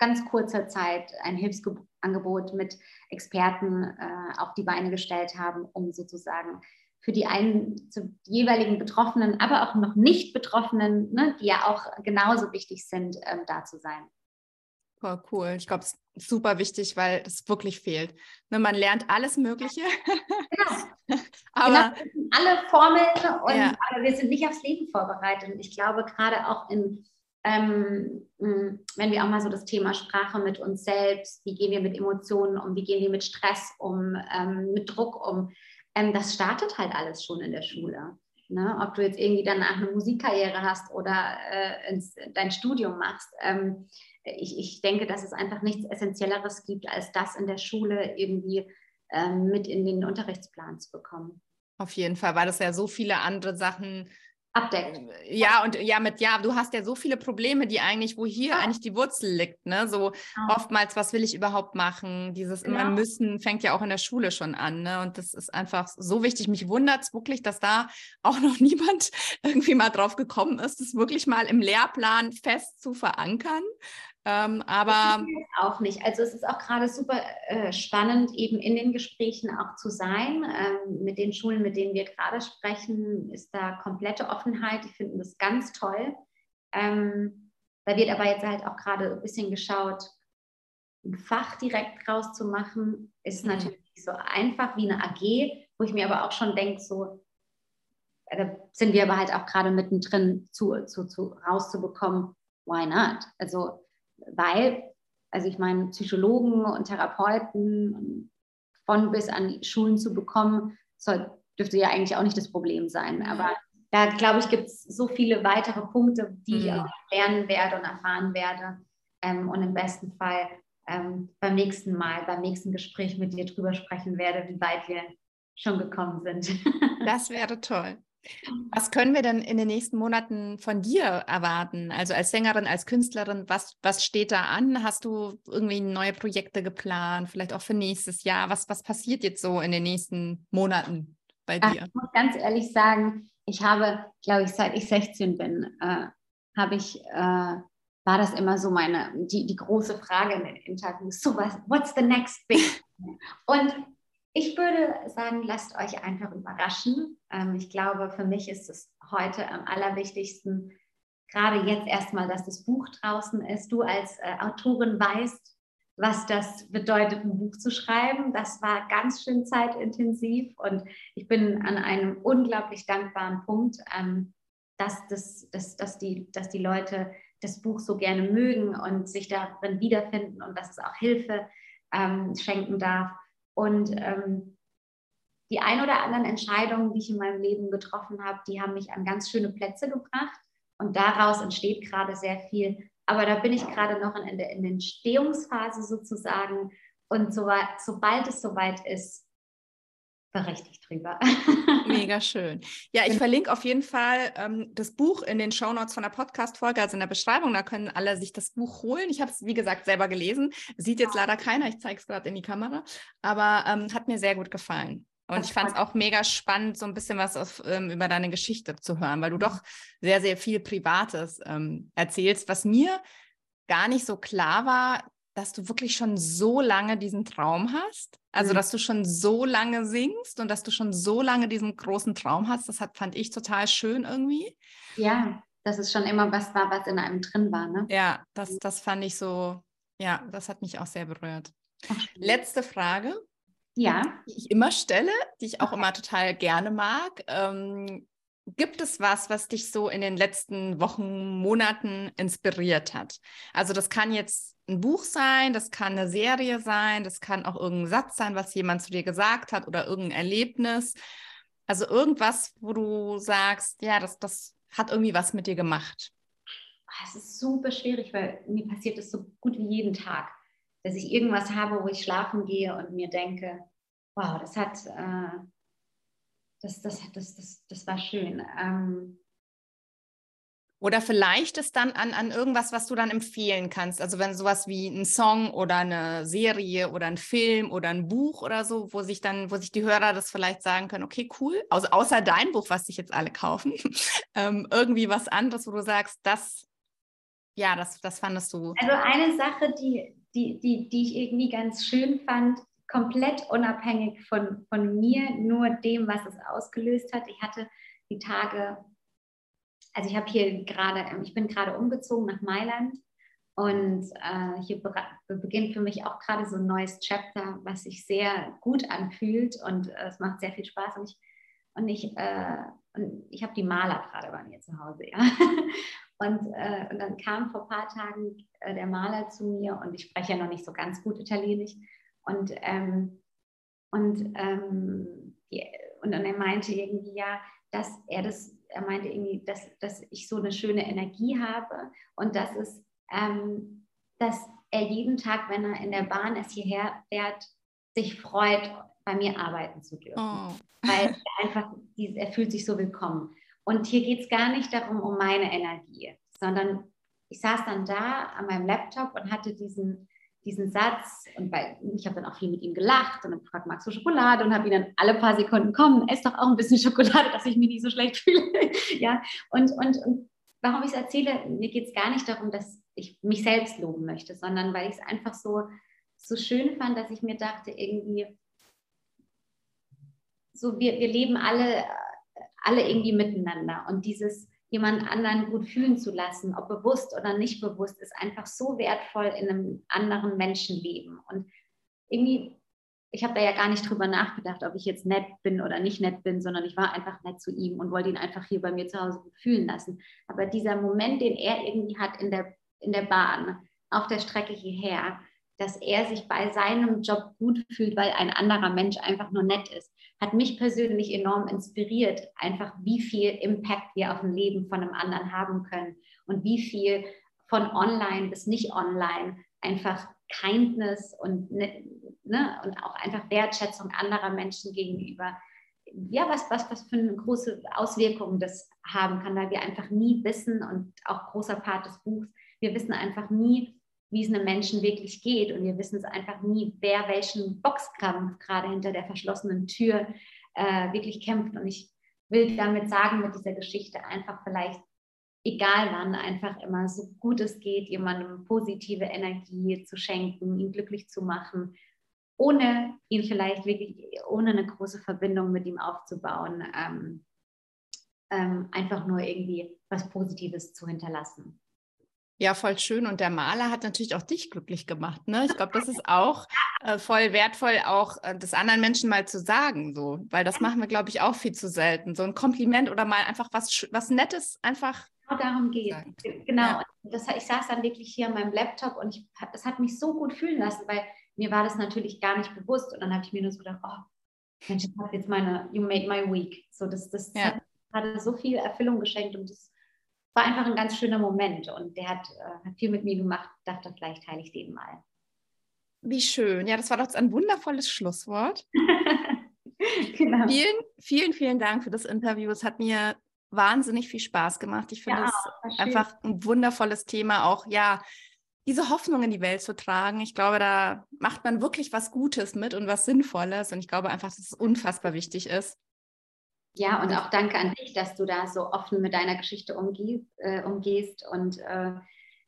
Speaker 2: ganz kurzer Zeit ein Hilfsangebot mit Experten äh, auf die Beine gestellt haben, um sozusagen für die einen, zu jeweiligen Betroffenen, aber auch noch nicht Betroffenen, ne, die ja auch genauso wichtig sind, ähm, da zu sein.
Speaker 1: Voll cool. Ich glaube, es ist super wichtig, weil es wirklich fehlt. Ne, man lernt alles Mögliche.
Speaker 2: Genau. aber genau, alle Formeln, und, ja. aber wir sind nicht aufs Leben vorbereitet. Und ich glaube, gerade auch in ähm, wenn wir auch mal so das Thema Sprache mit uns selbst, wie gehen wir mit Emotionen um, wie gehen wir mit Stress um, ähm, mit Druck um, ähm, das startet halt alles schon in der Schule. Ne? Ob du jetzt irgendwie danach eine Musikkarriere hast oder äh, ins, dein Studium machst. Ähm, ich, ich denke, dass es einfach nichts Essentielleres gibt, als das in der Schule irgendwie ähm, mit in den Unterrichtsplan zu bekommen.
Speaker 1: Auf jeden Fall, weil das ja so viele andere Sachen
Speaker 2: abdeckt.
Speaker 1: Äh, ja, und ja, mit, ja, du hast ja so viele Probleme, die eigentlich, wo hier ja. eigentlich die Wurzel liegt, ne? So ja. oftmals, was will ich überhaupt machen? Dieses immer müssen fängt ja auch in der Schule schon an, ne? Und das ist einfach so wichtig. Mich wundert es wirklich, dass da auch noch niemand irgendwie mal drauf gekommen ist, das wirklich mal im Lehrplan fest zu verankern. Ähm, aber
Speaker 2: auch nicht. Also es ist auch gerade super äh, spannend, eben in den Gesprächen auch zu sein. Ähm, mit den Schulen, mit denen wir gerade sprechen, ist da komplette Offenheit. Die finden das ganz toll. Ähm, da wird aber jetzt halt auch gerade ein bisschen geschaut, ein Fach direkt rauszumachen, ist mhm. natürlich nicht so einfach wie eine AG, wo ich mir aber auch schon denke, so, da sind wir aber halt auch gerade mittendrin zu, zu, zu rauszubekommen, why not? Also weil, also ich meine, Psychologen und Therapeuten von bis an Schulen zu bekommen, soll, dürfte ja eigentlich auch nicht das Problem sein. Aber da, glaube ich, gibt es so viele weitere Punkte, die mhm. ich auch lernen werde und erfahren werde. Ähm, und im besten Fall ähm, beim nächsten Mal, beim nächsten Gespräch mit dir drüber sprechen werde, wie weit wir schon gekommen sind.
Speaker 1: das wäre toll. Was können wir denn in den nächsten Monaten von dir erwarten? Also als Sängerin, als Künstlerin, was, was steht da an? Hast du irgendwie neue Projekte geplant, vielleicht auch für nächstes Jahr? Was, was passiert jetzt so in den nächsten Monaten bei dir?
Speaker 2: Ich muss ganz ehrlich sagen, ich habe, glaube ich, seit ich 16 bin, äh, habe ich, äh, war das immer so meine, die, die große Frage in den Interviews, so was, what's the next big? Und ich würde sagen, lasst euch einfach überraschen. Ähm, ich glaube, für mich ist es heute am allerwichtigsten, gerade jetzt erstmal, dass das Buch draußen ist. Du als äh, Autorin weißt, was das bedeutet, ein Buch zu schreiben. Das war ganz schön zeitintensiv und ich bin an einem unglaublich dankbaren Punkt, ähm, dass, das, dass, dass, die, dass die Leute das Buch so gerne mögen und sich darin wiederfinden und dass es auch Hilfe ähm, schenken darf. Und ähm, die ein oder anderen Entscheidungen, die ich in meinem Leben getroffen habe, die haben mich an ganz schöne Plätze gebracht. Und daraus entsteht gerade sehr viel. Aber da bin ich gerade noch in der, Entstehungsphase sozusagen. Und so, sobald es soweit ist, berechtigt drüber.
Speaker 1: Mega schön. Ja, ich verlinke auf jeden Fall ähm, das Buch in den Shownotes von der Podcast-Folge, also in der Beschreibung. Da können alle sich das Buch holen. Ich habe es, wie gesagt, selber gelesen. Sieht jetzt leider keiner. Ich zeige es gerade in die Kamera. Aber ähm, hat mir sehr gut gefallen. Und ich fand es auch mega spannend, so ein bisschen was auf, ähm, über deine Geschichte zu hören, weil du doch sehr, sehr viel Privates ähm, erzählst, was mir gar nicht so klar war, dass du wirklich schon so lange diesen Traum hast. Also, mhm. dass du schon so lange singst und dass du schon so lange diesen großen Traum hast. Das hat, fand ich total schön irgendwie.
Speaker 2: Ja, dass es schon immer was war, was in einem drin war. Ne?
Speaker 1: Ja, das, das fand ich so, ja, das hat mich auch sehr berührt. Letzte Frage.
Speaker 2: Ja.
Speaker 1: Die ich immer stelle, die ich auch okay. immer total gerne mag. Ähm, Gibt es was, was dich so in den letzten Wochen, Monaten inspiriert hat? Also das kann jetzt ein Buch sein, das kann eine Serie sein, das kann auch irgendein Satz sein, was jemand zu dir gesagt hat oder irgendein Erlebnis. Also irgendwas, wo du sagst, ja, das, das hat irgendwie was mit dir gemacht.
Speaker 2: Ah, es ist super schwierig, weil mir passiert es so gut wie jeden Tag, dass ich irgendwas habe, wo ich schlafen gehe und mir denke, wow, das hat, äh, das, das, das, das, das war schön. Ähm,
Speaker 1: oder vielleicht ist dann an, an irgendwas, was du dann empfehlen kannst. Also wenn sowas wie ein Song oder eine Serie oder ein Film oder ein Buch oder so, wo sich dann, wo sich die Hörer das vielleicht sagen können, okay, cool, also außer dein Buch, was sich jetzt alle kaufen, ähm, irgendwie was anderes, wo du sagst, das, ja, das, das fandest du.
Speaker 2: Also eine Sache, die, die, die, die ich irgendwie ganz schön fand, komplett unabhängig von, von mir, nur dem, was es ausgelöst hat. Ich hatte die Tage also ich habe hier gerade, ich bin gerade umgezogen nach Mailand und äh, hier beginnt für mich auch gerade so ein neues Chapter, was sich sehr gut anfühlt und äh, es macht sehr viel Spaß und ich und ich, äh, ich habe die Maler gerade bei mir zu Hause, ja. Und, äh, und dann kam vor ein paar Tagen äh, der Maler zu mir und ich spreche ja noch nicht so ganz gut Italienisch und ähm, und, ähm, die, und dann er meinte irgendwie ja, dass er das er meinte irgendwie, dass, dass ich so eine schöne Energie habe und dass es, ähm, dass er jeden Tag, wenn er in der Bahn ist, hierher fährt, sich freut, bei mir arbeiten zu dürfen. Oh. Weil er einfach, er fühlt sich so willkommen. Und hier geht es gar nicht darum, um meine Energie, sondern ich saß dann da an meinem Laptop und hatte diesen, diesen Satz und weil ich habe dann auch viel mit ihm gelacht und dann gefragt, magst du Schokolade und habe ihn dann alle paar Sekunden kommen, ess doch auch ein bisschen Schokolade, dass ich mich nicht so schlecht fühle. ja, und, und, und warum ich es erzähle, mir geht es gar nicht darum, dass ich mich selbst loben möchte, sondern weil ich es einfach so, so schön fand, dass ich mir dachte, irgendwie, so wir, wir leben alle, alle irgendwie miteinander und dieses jemand anderen gut fühlen zu lassen, ob bewusst oder nicht bewusst, ist einfach so wertvoll in einem anderen Menschenleben. Und irgendwie, ich habe da ja gar nicht drüber nachgedacht, ob ich jetzt nett bin oder nicht nett bin, sondern ich war einfach nett zu ihm und wollte ihn einfach hier bei mir zu Hause gut fühlen lassen. Aber dieser Moment, den er irgendwie hat in der, in der Bahn, auf der Strecke hierher, dass er sich bei seinem Job gut fühlt, weil ein anderer Mensch einfach nur nett ist, hat mich persönlich enorm inspiriert, einfach wie viel Impact wir auf ein Leben von einem anderen haben können und wie viel von online bis nicht online einfach Kindness und, ne, ne, und auch einfach Wertschätzung anderer Menschen gegenüber, ja, was, was, was für eine große Auswirkung das haben kann, weil wir einfach nie wissen und auch großer Part des Buchs, wir wissen einfach nie, wie es einem Menschen wirklich geht und wir wissen es einfach nie, wer welchen Boxkampf gerade hinter der verschlossenen Tür äh, wirklich kämpft. Und ich will damit sagen, mit dieser Geschichte einfach vielleicht egal wann, einfach immer so gut es geht, jemandem positive Energie zu schenken, ihn glücklich zu machen, ohne ihn vielleicht wirklich, ohne eine große Verbindung mit ihm aufzubauen, ähm, ähm, einfach nur irgendwie was Positives zu hinterlassen.
Speaker 3: Ja, voll schön. Und der Maler hat natürlich auch dich glücklich gemacht. Ne? Ich glaube, das ist auch äh, voll wertvoll, auch äh, das anderen Menschen mal zu sagen, so, weil das machen wir, glaube ich, auch viel zu selten. So ein Kompliment oder mal einfach was, was Nettes einfach
Speaker 2: Genau darum geht es. Genau. Ja. Das, ich saß dann wirklich hier an meinem Laptop und ich, das hat mich so gut fühlen lassen, weil mir war das natürlich gar nicht bewusst. Und dann habe ich mir nur so gedacht, oh, Mensch, das hat jetzt meine, you made my week. So, das, das ja. hat, so viel Erfüllung geschenkt und das war einfach ein ganz schöner Moment. Und der hat, äh, hat viel mit mir gemacht. Ich dachte, vielleicht teile ich den mal.
Speaker 3: Wie schön. Ja, das war doch ein wundervolles Schlusswort. genau. Vielen, vielen, vielen Dank für das Interview. Es hat mir wahnsinnig viel Spaß gemacht. Ich finde es ja, einfach ein wundervolles Thema, auch ja, diese Hoffnung in die Welt zu tragen. Ich glaube, da macht man wirklich was Gutes mit und was Sinnvolles. Und ich glaube einfach, dass es unfassbar wichtig ist.
Speaker 2: Ja, und auch danke an dich, dass du da so offen mit deiner Geschichte umgehst, äh, umgehst und äh,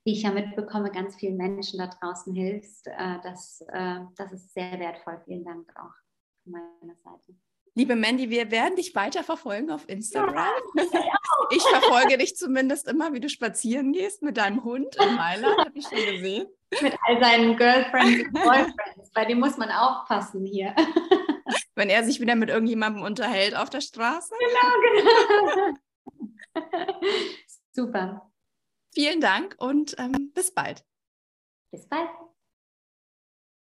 Speaker 2: wie ich ja mitbekomme, ganz vielen Menschen da draußen hilfst. Äh, das, äh, das ist sehr wertvoll. Vielen Dank auch von meiner Seite.
Speaker 3: Liebe Mandy, wir werden dich weiter verfolgen auf Instagram. Ja, ich verfolge dich zumindest immer, wie du spazieren gehst mit deinem Hund in Mailand, habe ich schon gesehen.
Speaker 2: Mit all seinen Girlfriends und Boyfriends, bei dem muss man aufpassen hier.
Speaker 3: Wenn er sich wieder mit irgendjemandem unterhält auf der Straße.
Speaker 2: Genau, genau. Super.
Speaker 3: Vielen Dank und ähm, bis bald.
Speaker 2: Bis bald.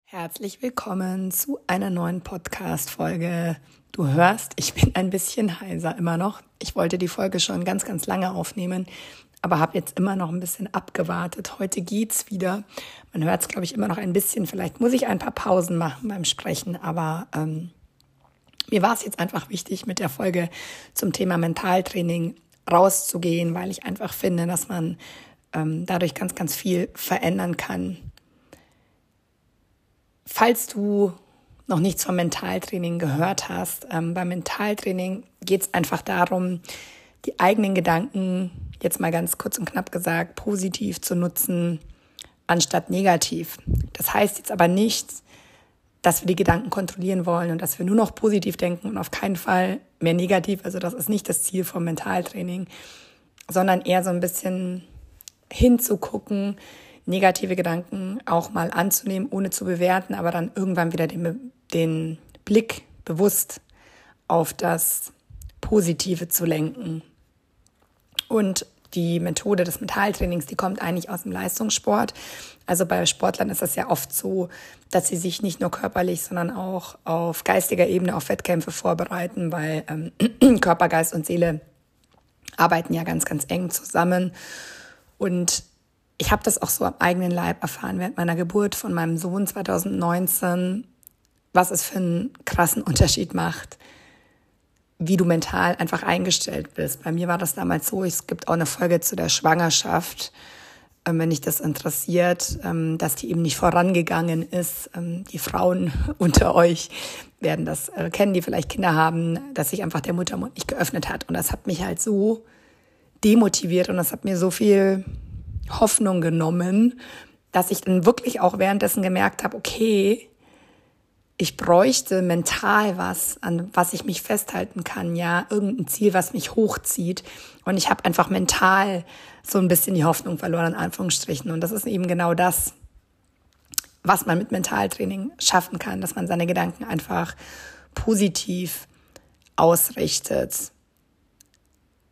Speaker 3: Herzlich willkommen zu einer neuen Podcast-Folge Du hörst, ich bin ein bisschen heiser immer noch. Ich wollte die Folge schon ganz, ganz lange aufnehmen, aber habe jetzt immer noch ein bisschen abgewartet. Heute geht's wieder. Man hört es, glaube ich, immer noch ein bisschen. Vielleicht muss ich ein paar Pausen machen beim Sprechen, aber ähm, mir war es jetzt einfach wichtig, mit der Folge zum Thema Mentaltraining rauszugehen, weil ich einfach finde, dass man ähm, dadurch ganz, ganz viel verändern kann. Falls du noch nichts vom Mentaltraining gehört hast, ähm, beim Mentaltraining geht es einfach darum, die eigenen Gedanken, jetzt mal ganz kurz und knapp gesagt, positiv zu nutzen, anstatt negativ. Das heißt jetzt aber nicht, dass wir die Gedanken kontrollieren wollen und dass wir nur noch positiv denken und auf keinen Fall mehr negativ. Also das ist nicht das Ziel vom Mentaltraining, sondern eher so ein bisschen hinzugucken, negative Gedanken auch mal anzunehmen, ohne zu bewerten, aber dann irgendwann wieder den, den Blick bewusst auf das Positive zu lenken. Und die Methode des Mentaltrainings, die kommt eigentlich aus dem Leistungssport. Also bei Sportlern ist das ja oft so, dass sie sich nicht nur körperlich, sondern auch auf geistiger Ebene auf Wettkämpfe vorbereiten, weil ähm, Körper, Geist und Seele arbeiten ja ganz, ganz eng zusammen. Und ich habe das auch so am eigenen Leib erfahren während meiner Geburt von meinem Sohn 2019, was es für einen krassen Unterschied macht, wie du mental einfach eingestellt bist. Bei mir war das damals so, es gibt auch eine Folge zu der Schwangerschaft, ähm, wenn dich das interessiert, ähm, dass die eben nicht vorangegangen ist. Ähm, die Frauen unter euch werden das äh, kennen, die vielleicht Kinder haben, dass sich einfach der Muttermund nicht geöffnet hat. Und das hat mich halt so demotiviert und das hat mir so viel Hoffnung genommen, dass ich dann wirklich auch währenddessen gemerkt habe, okay, ich bräuchte mental was, an was ich mich festhalten kann, ja, irgendein Ziel, was mich hochzieht. Und ich habe einfach mental so ein bisschen die Hoffnung verloren, in Anführungsstrichen. Und das ist eben genau das, was man mit Mentaltraining schaffen kann, dass man seine Gedanken einfach positiv ausrichtet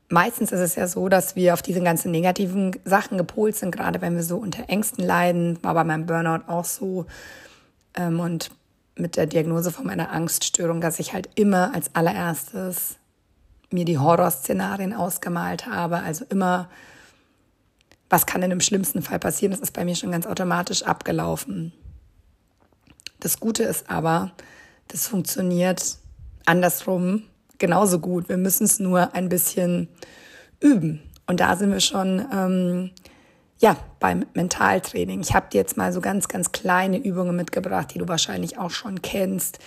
Speaker 3: meistens ist es ja so, dass wir auf diese ganzen negativen Sachen gepolt sind, gerade wenn wir so unter Ängsten leiden. War bei meinem Burnout auch so. Ähm, und mit der Diagnose von meiner Angststörung, dass ich halt immer als allererstes mir die Horrorszenarien ausgemalt habe. Also immer, was kann in dem schlimmsten Fall passieren? Das ist bei mir schon ganz automatisch abgelaufen. Das Gute ist aber, das funktioniert andersrum genauso gut. Wir müssen es nur ein bisschen üben. Und da sind wir schon ähm, ja beim Mentaltraining. Ich habe dir jetzt mal so ganz, ganz kleine Übungen mitgebracht, die du wahrscheinlich auch schon kennst.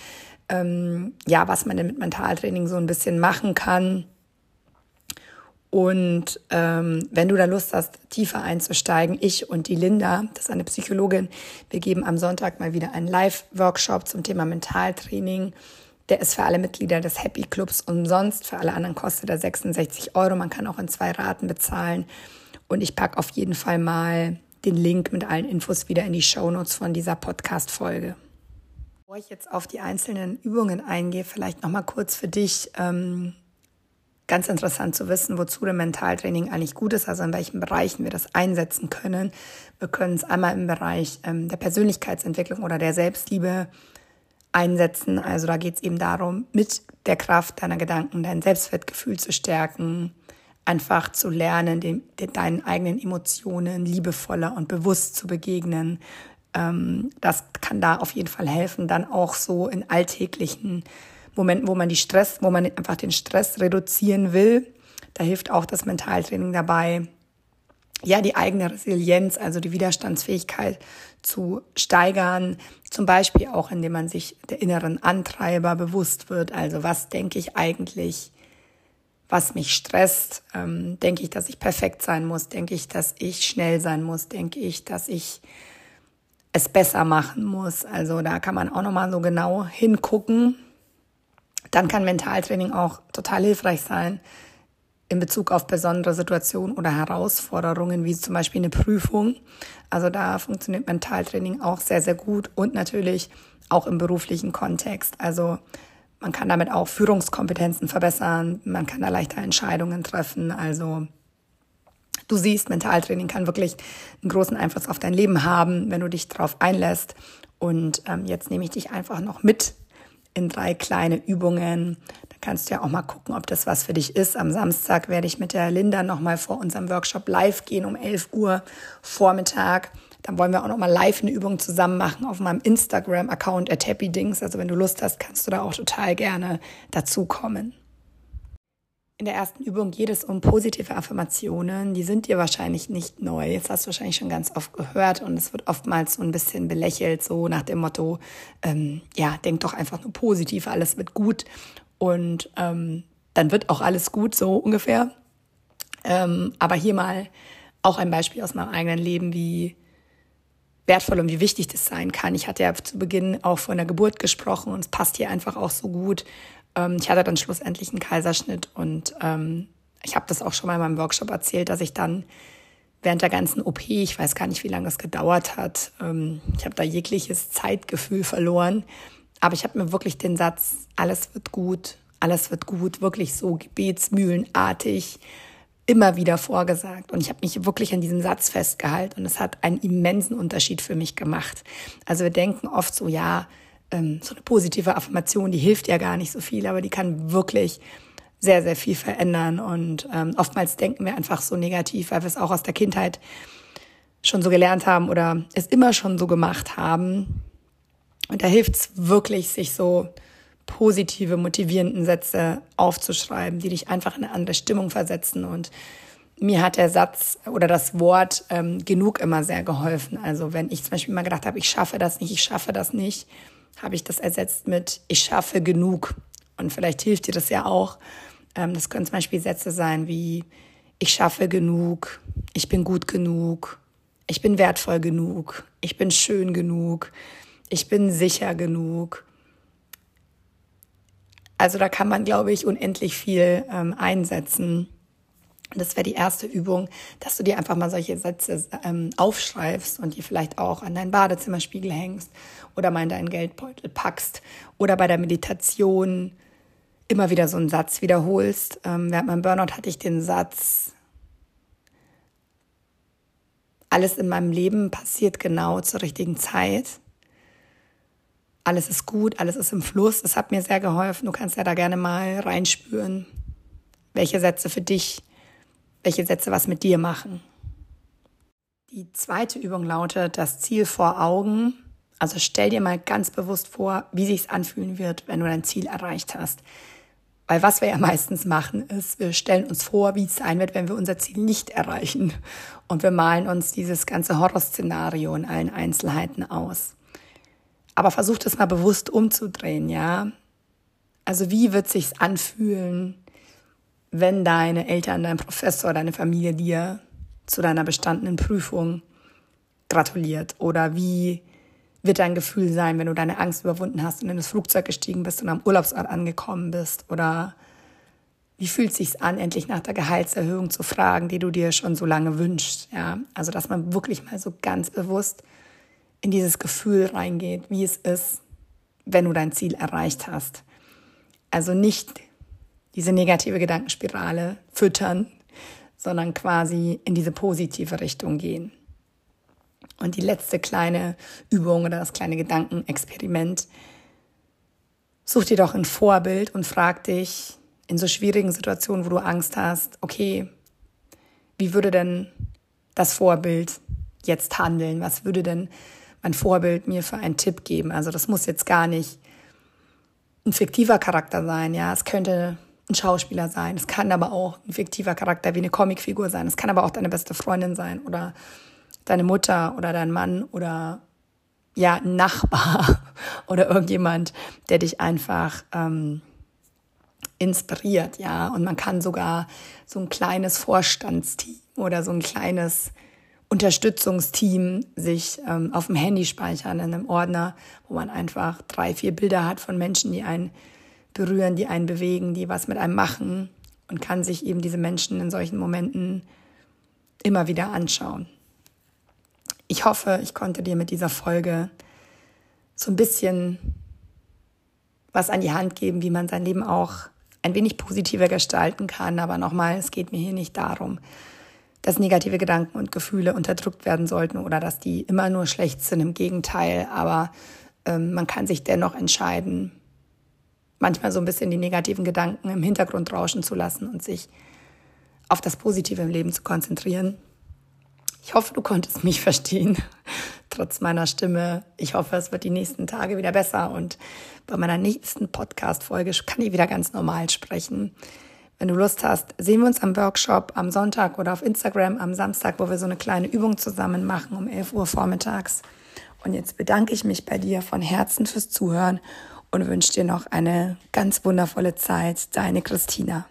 Speaker 3: Ähm, ja, was man denn mit Mentaltraining so ein bisschen machen kann. Und ähm, wenn du da Lust hast, tiefer einzusteigen, ich und die Linda, das ist eine Psychologin, wir geben am Sonntag mal wieder einen Live-Workshop zum Thema Mentaltraining. Der ist für alle Mitglieder des Happy Clubs umsonst. Für alle anderen kostet er 66 Euro. Man kann auch in zwei Raten bezahlen. Und ich packe auf jeden Fall mal den Link mit allen Infos wieder in die Show Notes von dieser Podcast-Folge. Bevor ich jetzt auf die einzelnen Übungen eingehe, vielleicht noch mal kurz für dich ähm, ganz interessant zu wissen, wozu der Mentaltraining eigentlich gut ist, also in welchen Bereichen wir das einsetzen können. Wir können es einmal im Bereich ähm, der Persönlichkeitsentwicklung oder der Selbstliebe einsetzen. Also da geht es eben darum, mit der Kraft deiner Gedanken dein Selbstwertgefühl zu stärken, einfach zu lernen, den, den, deinen eigenen Emotionen liebevoller und bewusst zu begegnen. Ähm, das kann da auf jeden Fall helfen, dann auch so in alltäglichen Momenten, wo man die Stress, wo man einfach den Stress reduzieren will. Da hilft auch das Mentaltraining dabei, ja, die eigene Resilienz, also die Widerstandsfähigkeit zu steigern. Zum Beispiel auch, indem man sich der inneren Antreiber bewusst wird. Also was denke ich eigentlich, was mich stresst? Ähm, denke ich, dass ich perfekt sein muss? Denke ich, dass ich schnell sein muss? Denke ich, dass ich es besser machen muss? Also da kann man auch nochmal so genau hingucken dann kann Mentaltraining auch total hilfreich sein in Bezug auf besondere Situationen oder Herausforderungen, wie zum Beispiel eine Prüfung. Also da funktioniert Mentaltraining auch sehr, sehr gut und natürlich auch im beruflichen Kontext. Also man kann damit auch Führungskompetenzen verbessern, man kann da leichter Entscheidungen treffen. Also du siehst, Mentaltraining kann wirklich einen großen Einfluss auf dein Leben haben, wenn du dich darauf einlässt. Und ähm, jetzt nehme ich dich einfach noch mit in drei kleine Übungen. Da kannst du ja auch mal gucken, ob das was für dich ist. Am Samstag werde ich mit der Linda nochmal vor unserem Workshop live gehen um 11 Uhr Vormittag. Dann wollen wir auch nochmal live eine Übung zusammen machen auf meinem Instagram-Account at happydings. Also wenn du Lust hast, kannst du da auch total gerne dazukommen. In der ersten Übung geht es um positive Affirmationen. Die sind dir wahrscheinlich nicht neu. Jetzt hast du wahrscheinlich schon ganz oft gehört und es wird oftmals so ein bisschen belächelt, so nach dem Motto, ähm, ja, denk doch einfach nur positiv, alles wird gut und ähm, dann wird auch alles gut, so ungefähr. Ähm, aber hier mal auch ein Beispiel aus meinem eigenen Leben, wie wertvoll und wie wichtig das sein kann. Ich hatte ja zu Beginn auch von der Geburt gesprochen und es passt hier einfach auch so gut. Ähm, ich hatte dann schlussendlich einen Kaiserschnitt und ähm, ich habe das auch schon mal in meinem Workshop erzählt, dass ich dann während der ganzen OP, ich weiß gar nicht, wie lange das gedauert hat, ähm, ich habe da jegliches Zeitgefühl verloren, aber ich habe mir wirklich den Satz, alles wird gut, alles wird gut, wirklich so gebetsmühlenartig immer wieder vorgesagt. Und ich habe mich wirklich an diesem Satz festgehalten und es hat einen immensen Unterschied für mich gemacht. Also wir denken oft so, ja, ähm, so eine positive Affirmation, die hilft ja gar nicht so viel, aber die kann wirklich sehr, sehr viel verändern. Und ähm, oftmals denken wir einfach so negativ, weil wir es auch aus der Kindheit schon so gelernt haben oder es immer schon so gemacht haben. Und da hilft es wirklich, sich so positive, motivierenden Sätze aufzuschreiben, die dich einfach in eine andere Stimmung versetzen. Und mir hat der Satz oder das Wort ähm, genug immer sehr geholfen. Also wenn ich zum Beispiel mal gedacht habe, ich schaffe das nicht, ich schaffe das nicht, habe ich das ersetzt mit ich schaffe genug. Und vielleicht hilft dir das ja auch. Ähm, das können zum Beispiel Sätze sein wie ich schaffe genug, ich bin gut genug, ich bin wertvoll genug, ich bin schön genug, ich bin sicher genug. Also da kann man, glaube ich, unendlich viel ähm, einsetzen. Das wäre die erste Übung, dass du dir einfach mal solche Sätze ähm, aufschreibst und die vielleicht auch an deinen Badezimmerspiegel hängst oder mal in deinen Geldbeutel packst oder bei der Meditation immer wieder so einen Satz wiederholst. Ähm, während meinem Burnout hatte ich den Satz, alles in meinem Leben passiert genau zur richtigen Zeit. Alles ist gut, alles ist im Fluss. Das hat mir sehr geholfen. Du kannst ja da gerne mal reinspüren, welche Sätze für dich welche Sätze was mit dir machen. Die zweite Übung lautet das Ziel vor Augen. Also stell dir mal ganz bewusst vor, wie sich's anfühlen wird, wenn du dein Ziel erreicht hast. Weil was wir ja meistens machen, ist, wir stellen uns vor, wie es sein wird, wenn wir unser Ziel nicht erreichen. Und wir malen uns dieses ganze Horrorszenario in allen Einzelheiten aus. Aber versuch das mal bewusst umzudrehen, ja? Also wie wird sich's anfühlen, wenn deine Eltern, dein Professor, deine Familie dir zu deiner bestandenen Prüfung gratuliert? Oder wie wird dein Gefühl sein, wenn du deine Angst überwunden hast und in das Flugzeug gestiegen bist und am Urlaubsort angekommen bist? Oder wie fühlt es sich an, endlich nach der Gehaltserhöhung zu fragen, die du dir schon so lange wünschst? Ja, also dass man wirklich mal so ganz bewusst in dieses Gefühl reingeht, wie es ist, wenn du dein Ziel erreicht hast. Also nicht diese negative Gedankenspirale füttern, sondern quasi in diese positive Richtung gehen. Und die letzte kleine Übung oder das kleine Gedankenexperiment. Such dir doch ein Vorbild und frag dich in so schwierigen Situationen, wo du Angst hast, okay, wie würde denn das Vorbild jetzt handeln? Was würde denn mein Vorbild mir für einen Tipp geben? Also das muss jetzt gar nicht ein fiktiver Charakter sein, ja. Es könnte ein Schauspieler sein. Es kann aber auch ein fiktiver Charakter wie eine Comicfigur sein. Es kann aber auch deine beste Freundin sein oder deine Mutter oder dein Mann oder ja, ein Nachbar oder irgendjemand, der dich einfach ähm, inspiriert, ja. Und man kann sogar so ein kleines Vorstandsteam oder so ein kleines Unterstützungsteam sich ähm, auf dem Handy speichern in einem Ordner, wo man einfach drei, vier Bilder hat von Menschen, die einen berühren, die einen bewegen, die was mit einem machen und kann sich eben diese Menschen in solchen Momenten immer wieder anschauen. Ich hoffe, ich konnte dir mit dieser Folge so ein bisschen was an die Hand geben, wie man sein Leben auch ein wenig positiver gestalten kann. Aber nochmal, es geht mir hier nicht darum, dass negative Gedanken und Gefühle unterdrückt werden sollten oder dass die immer nur schlecht sind. Im Gegenteil, aber ähm, man kann sich dennoch entscheiden, manchmal so ein bisschen die negativen Gedanken im Hintergrund rauschen zu lassen und sich auf das Positive im Leben zu konzentrieren. Ich hoffe, du konntest mich verstehen, trotz meiner Stimme. Ich hoffe, es wird die nächsten Tage wieder besser und bei meiner nächsten Podcast-Folge kann ich wieder ganz normal sprechen. Wenn du Lust hast, sehen wir uns am Workshop am Sonntag oder auf Instagram am Samstag, wo wir so eine kleine Übung zusammen machen um 11 Uhr vormittags. Und jetzt bedanke ich mich bei dir von Herzen fürs Zuhören und wünsche dir noch eine ganz wundervolle Zeit. Deine Christina.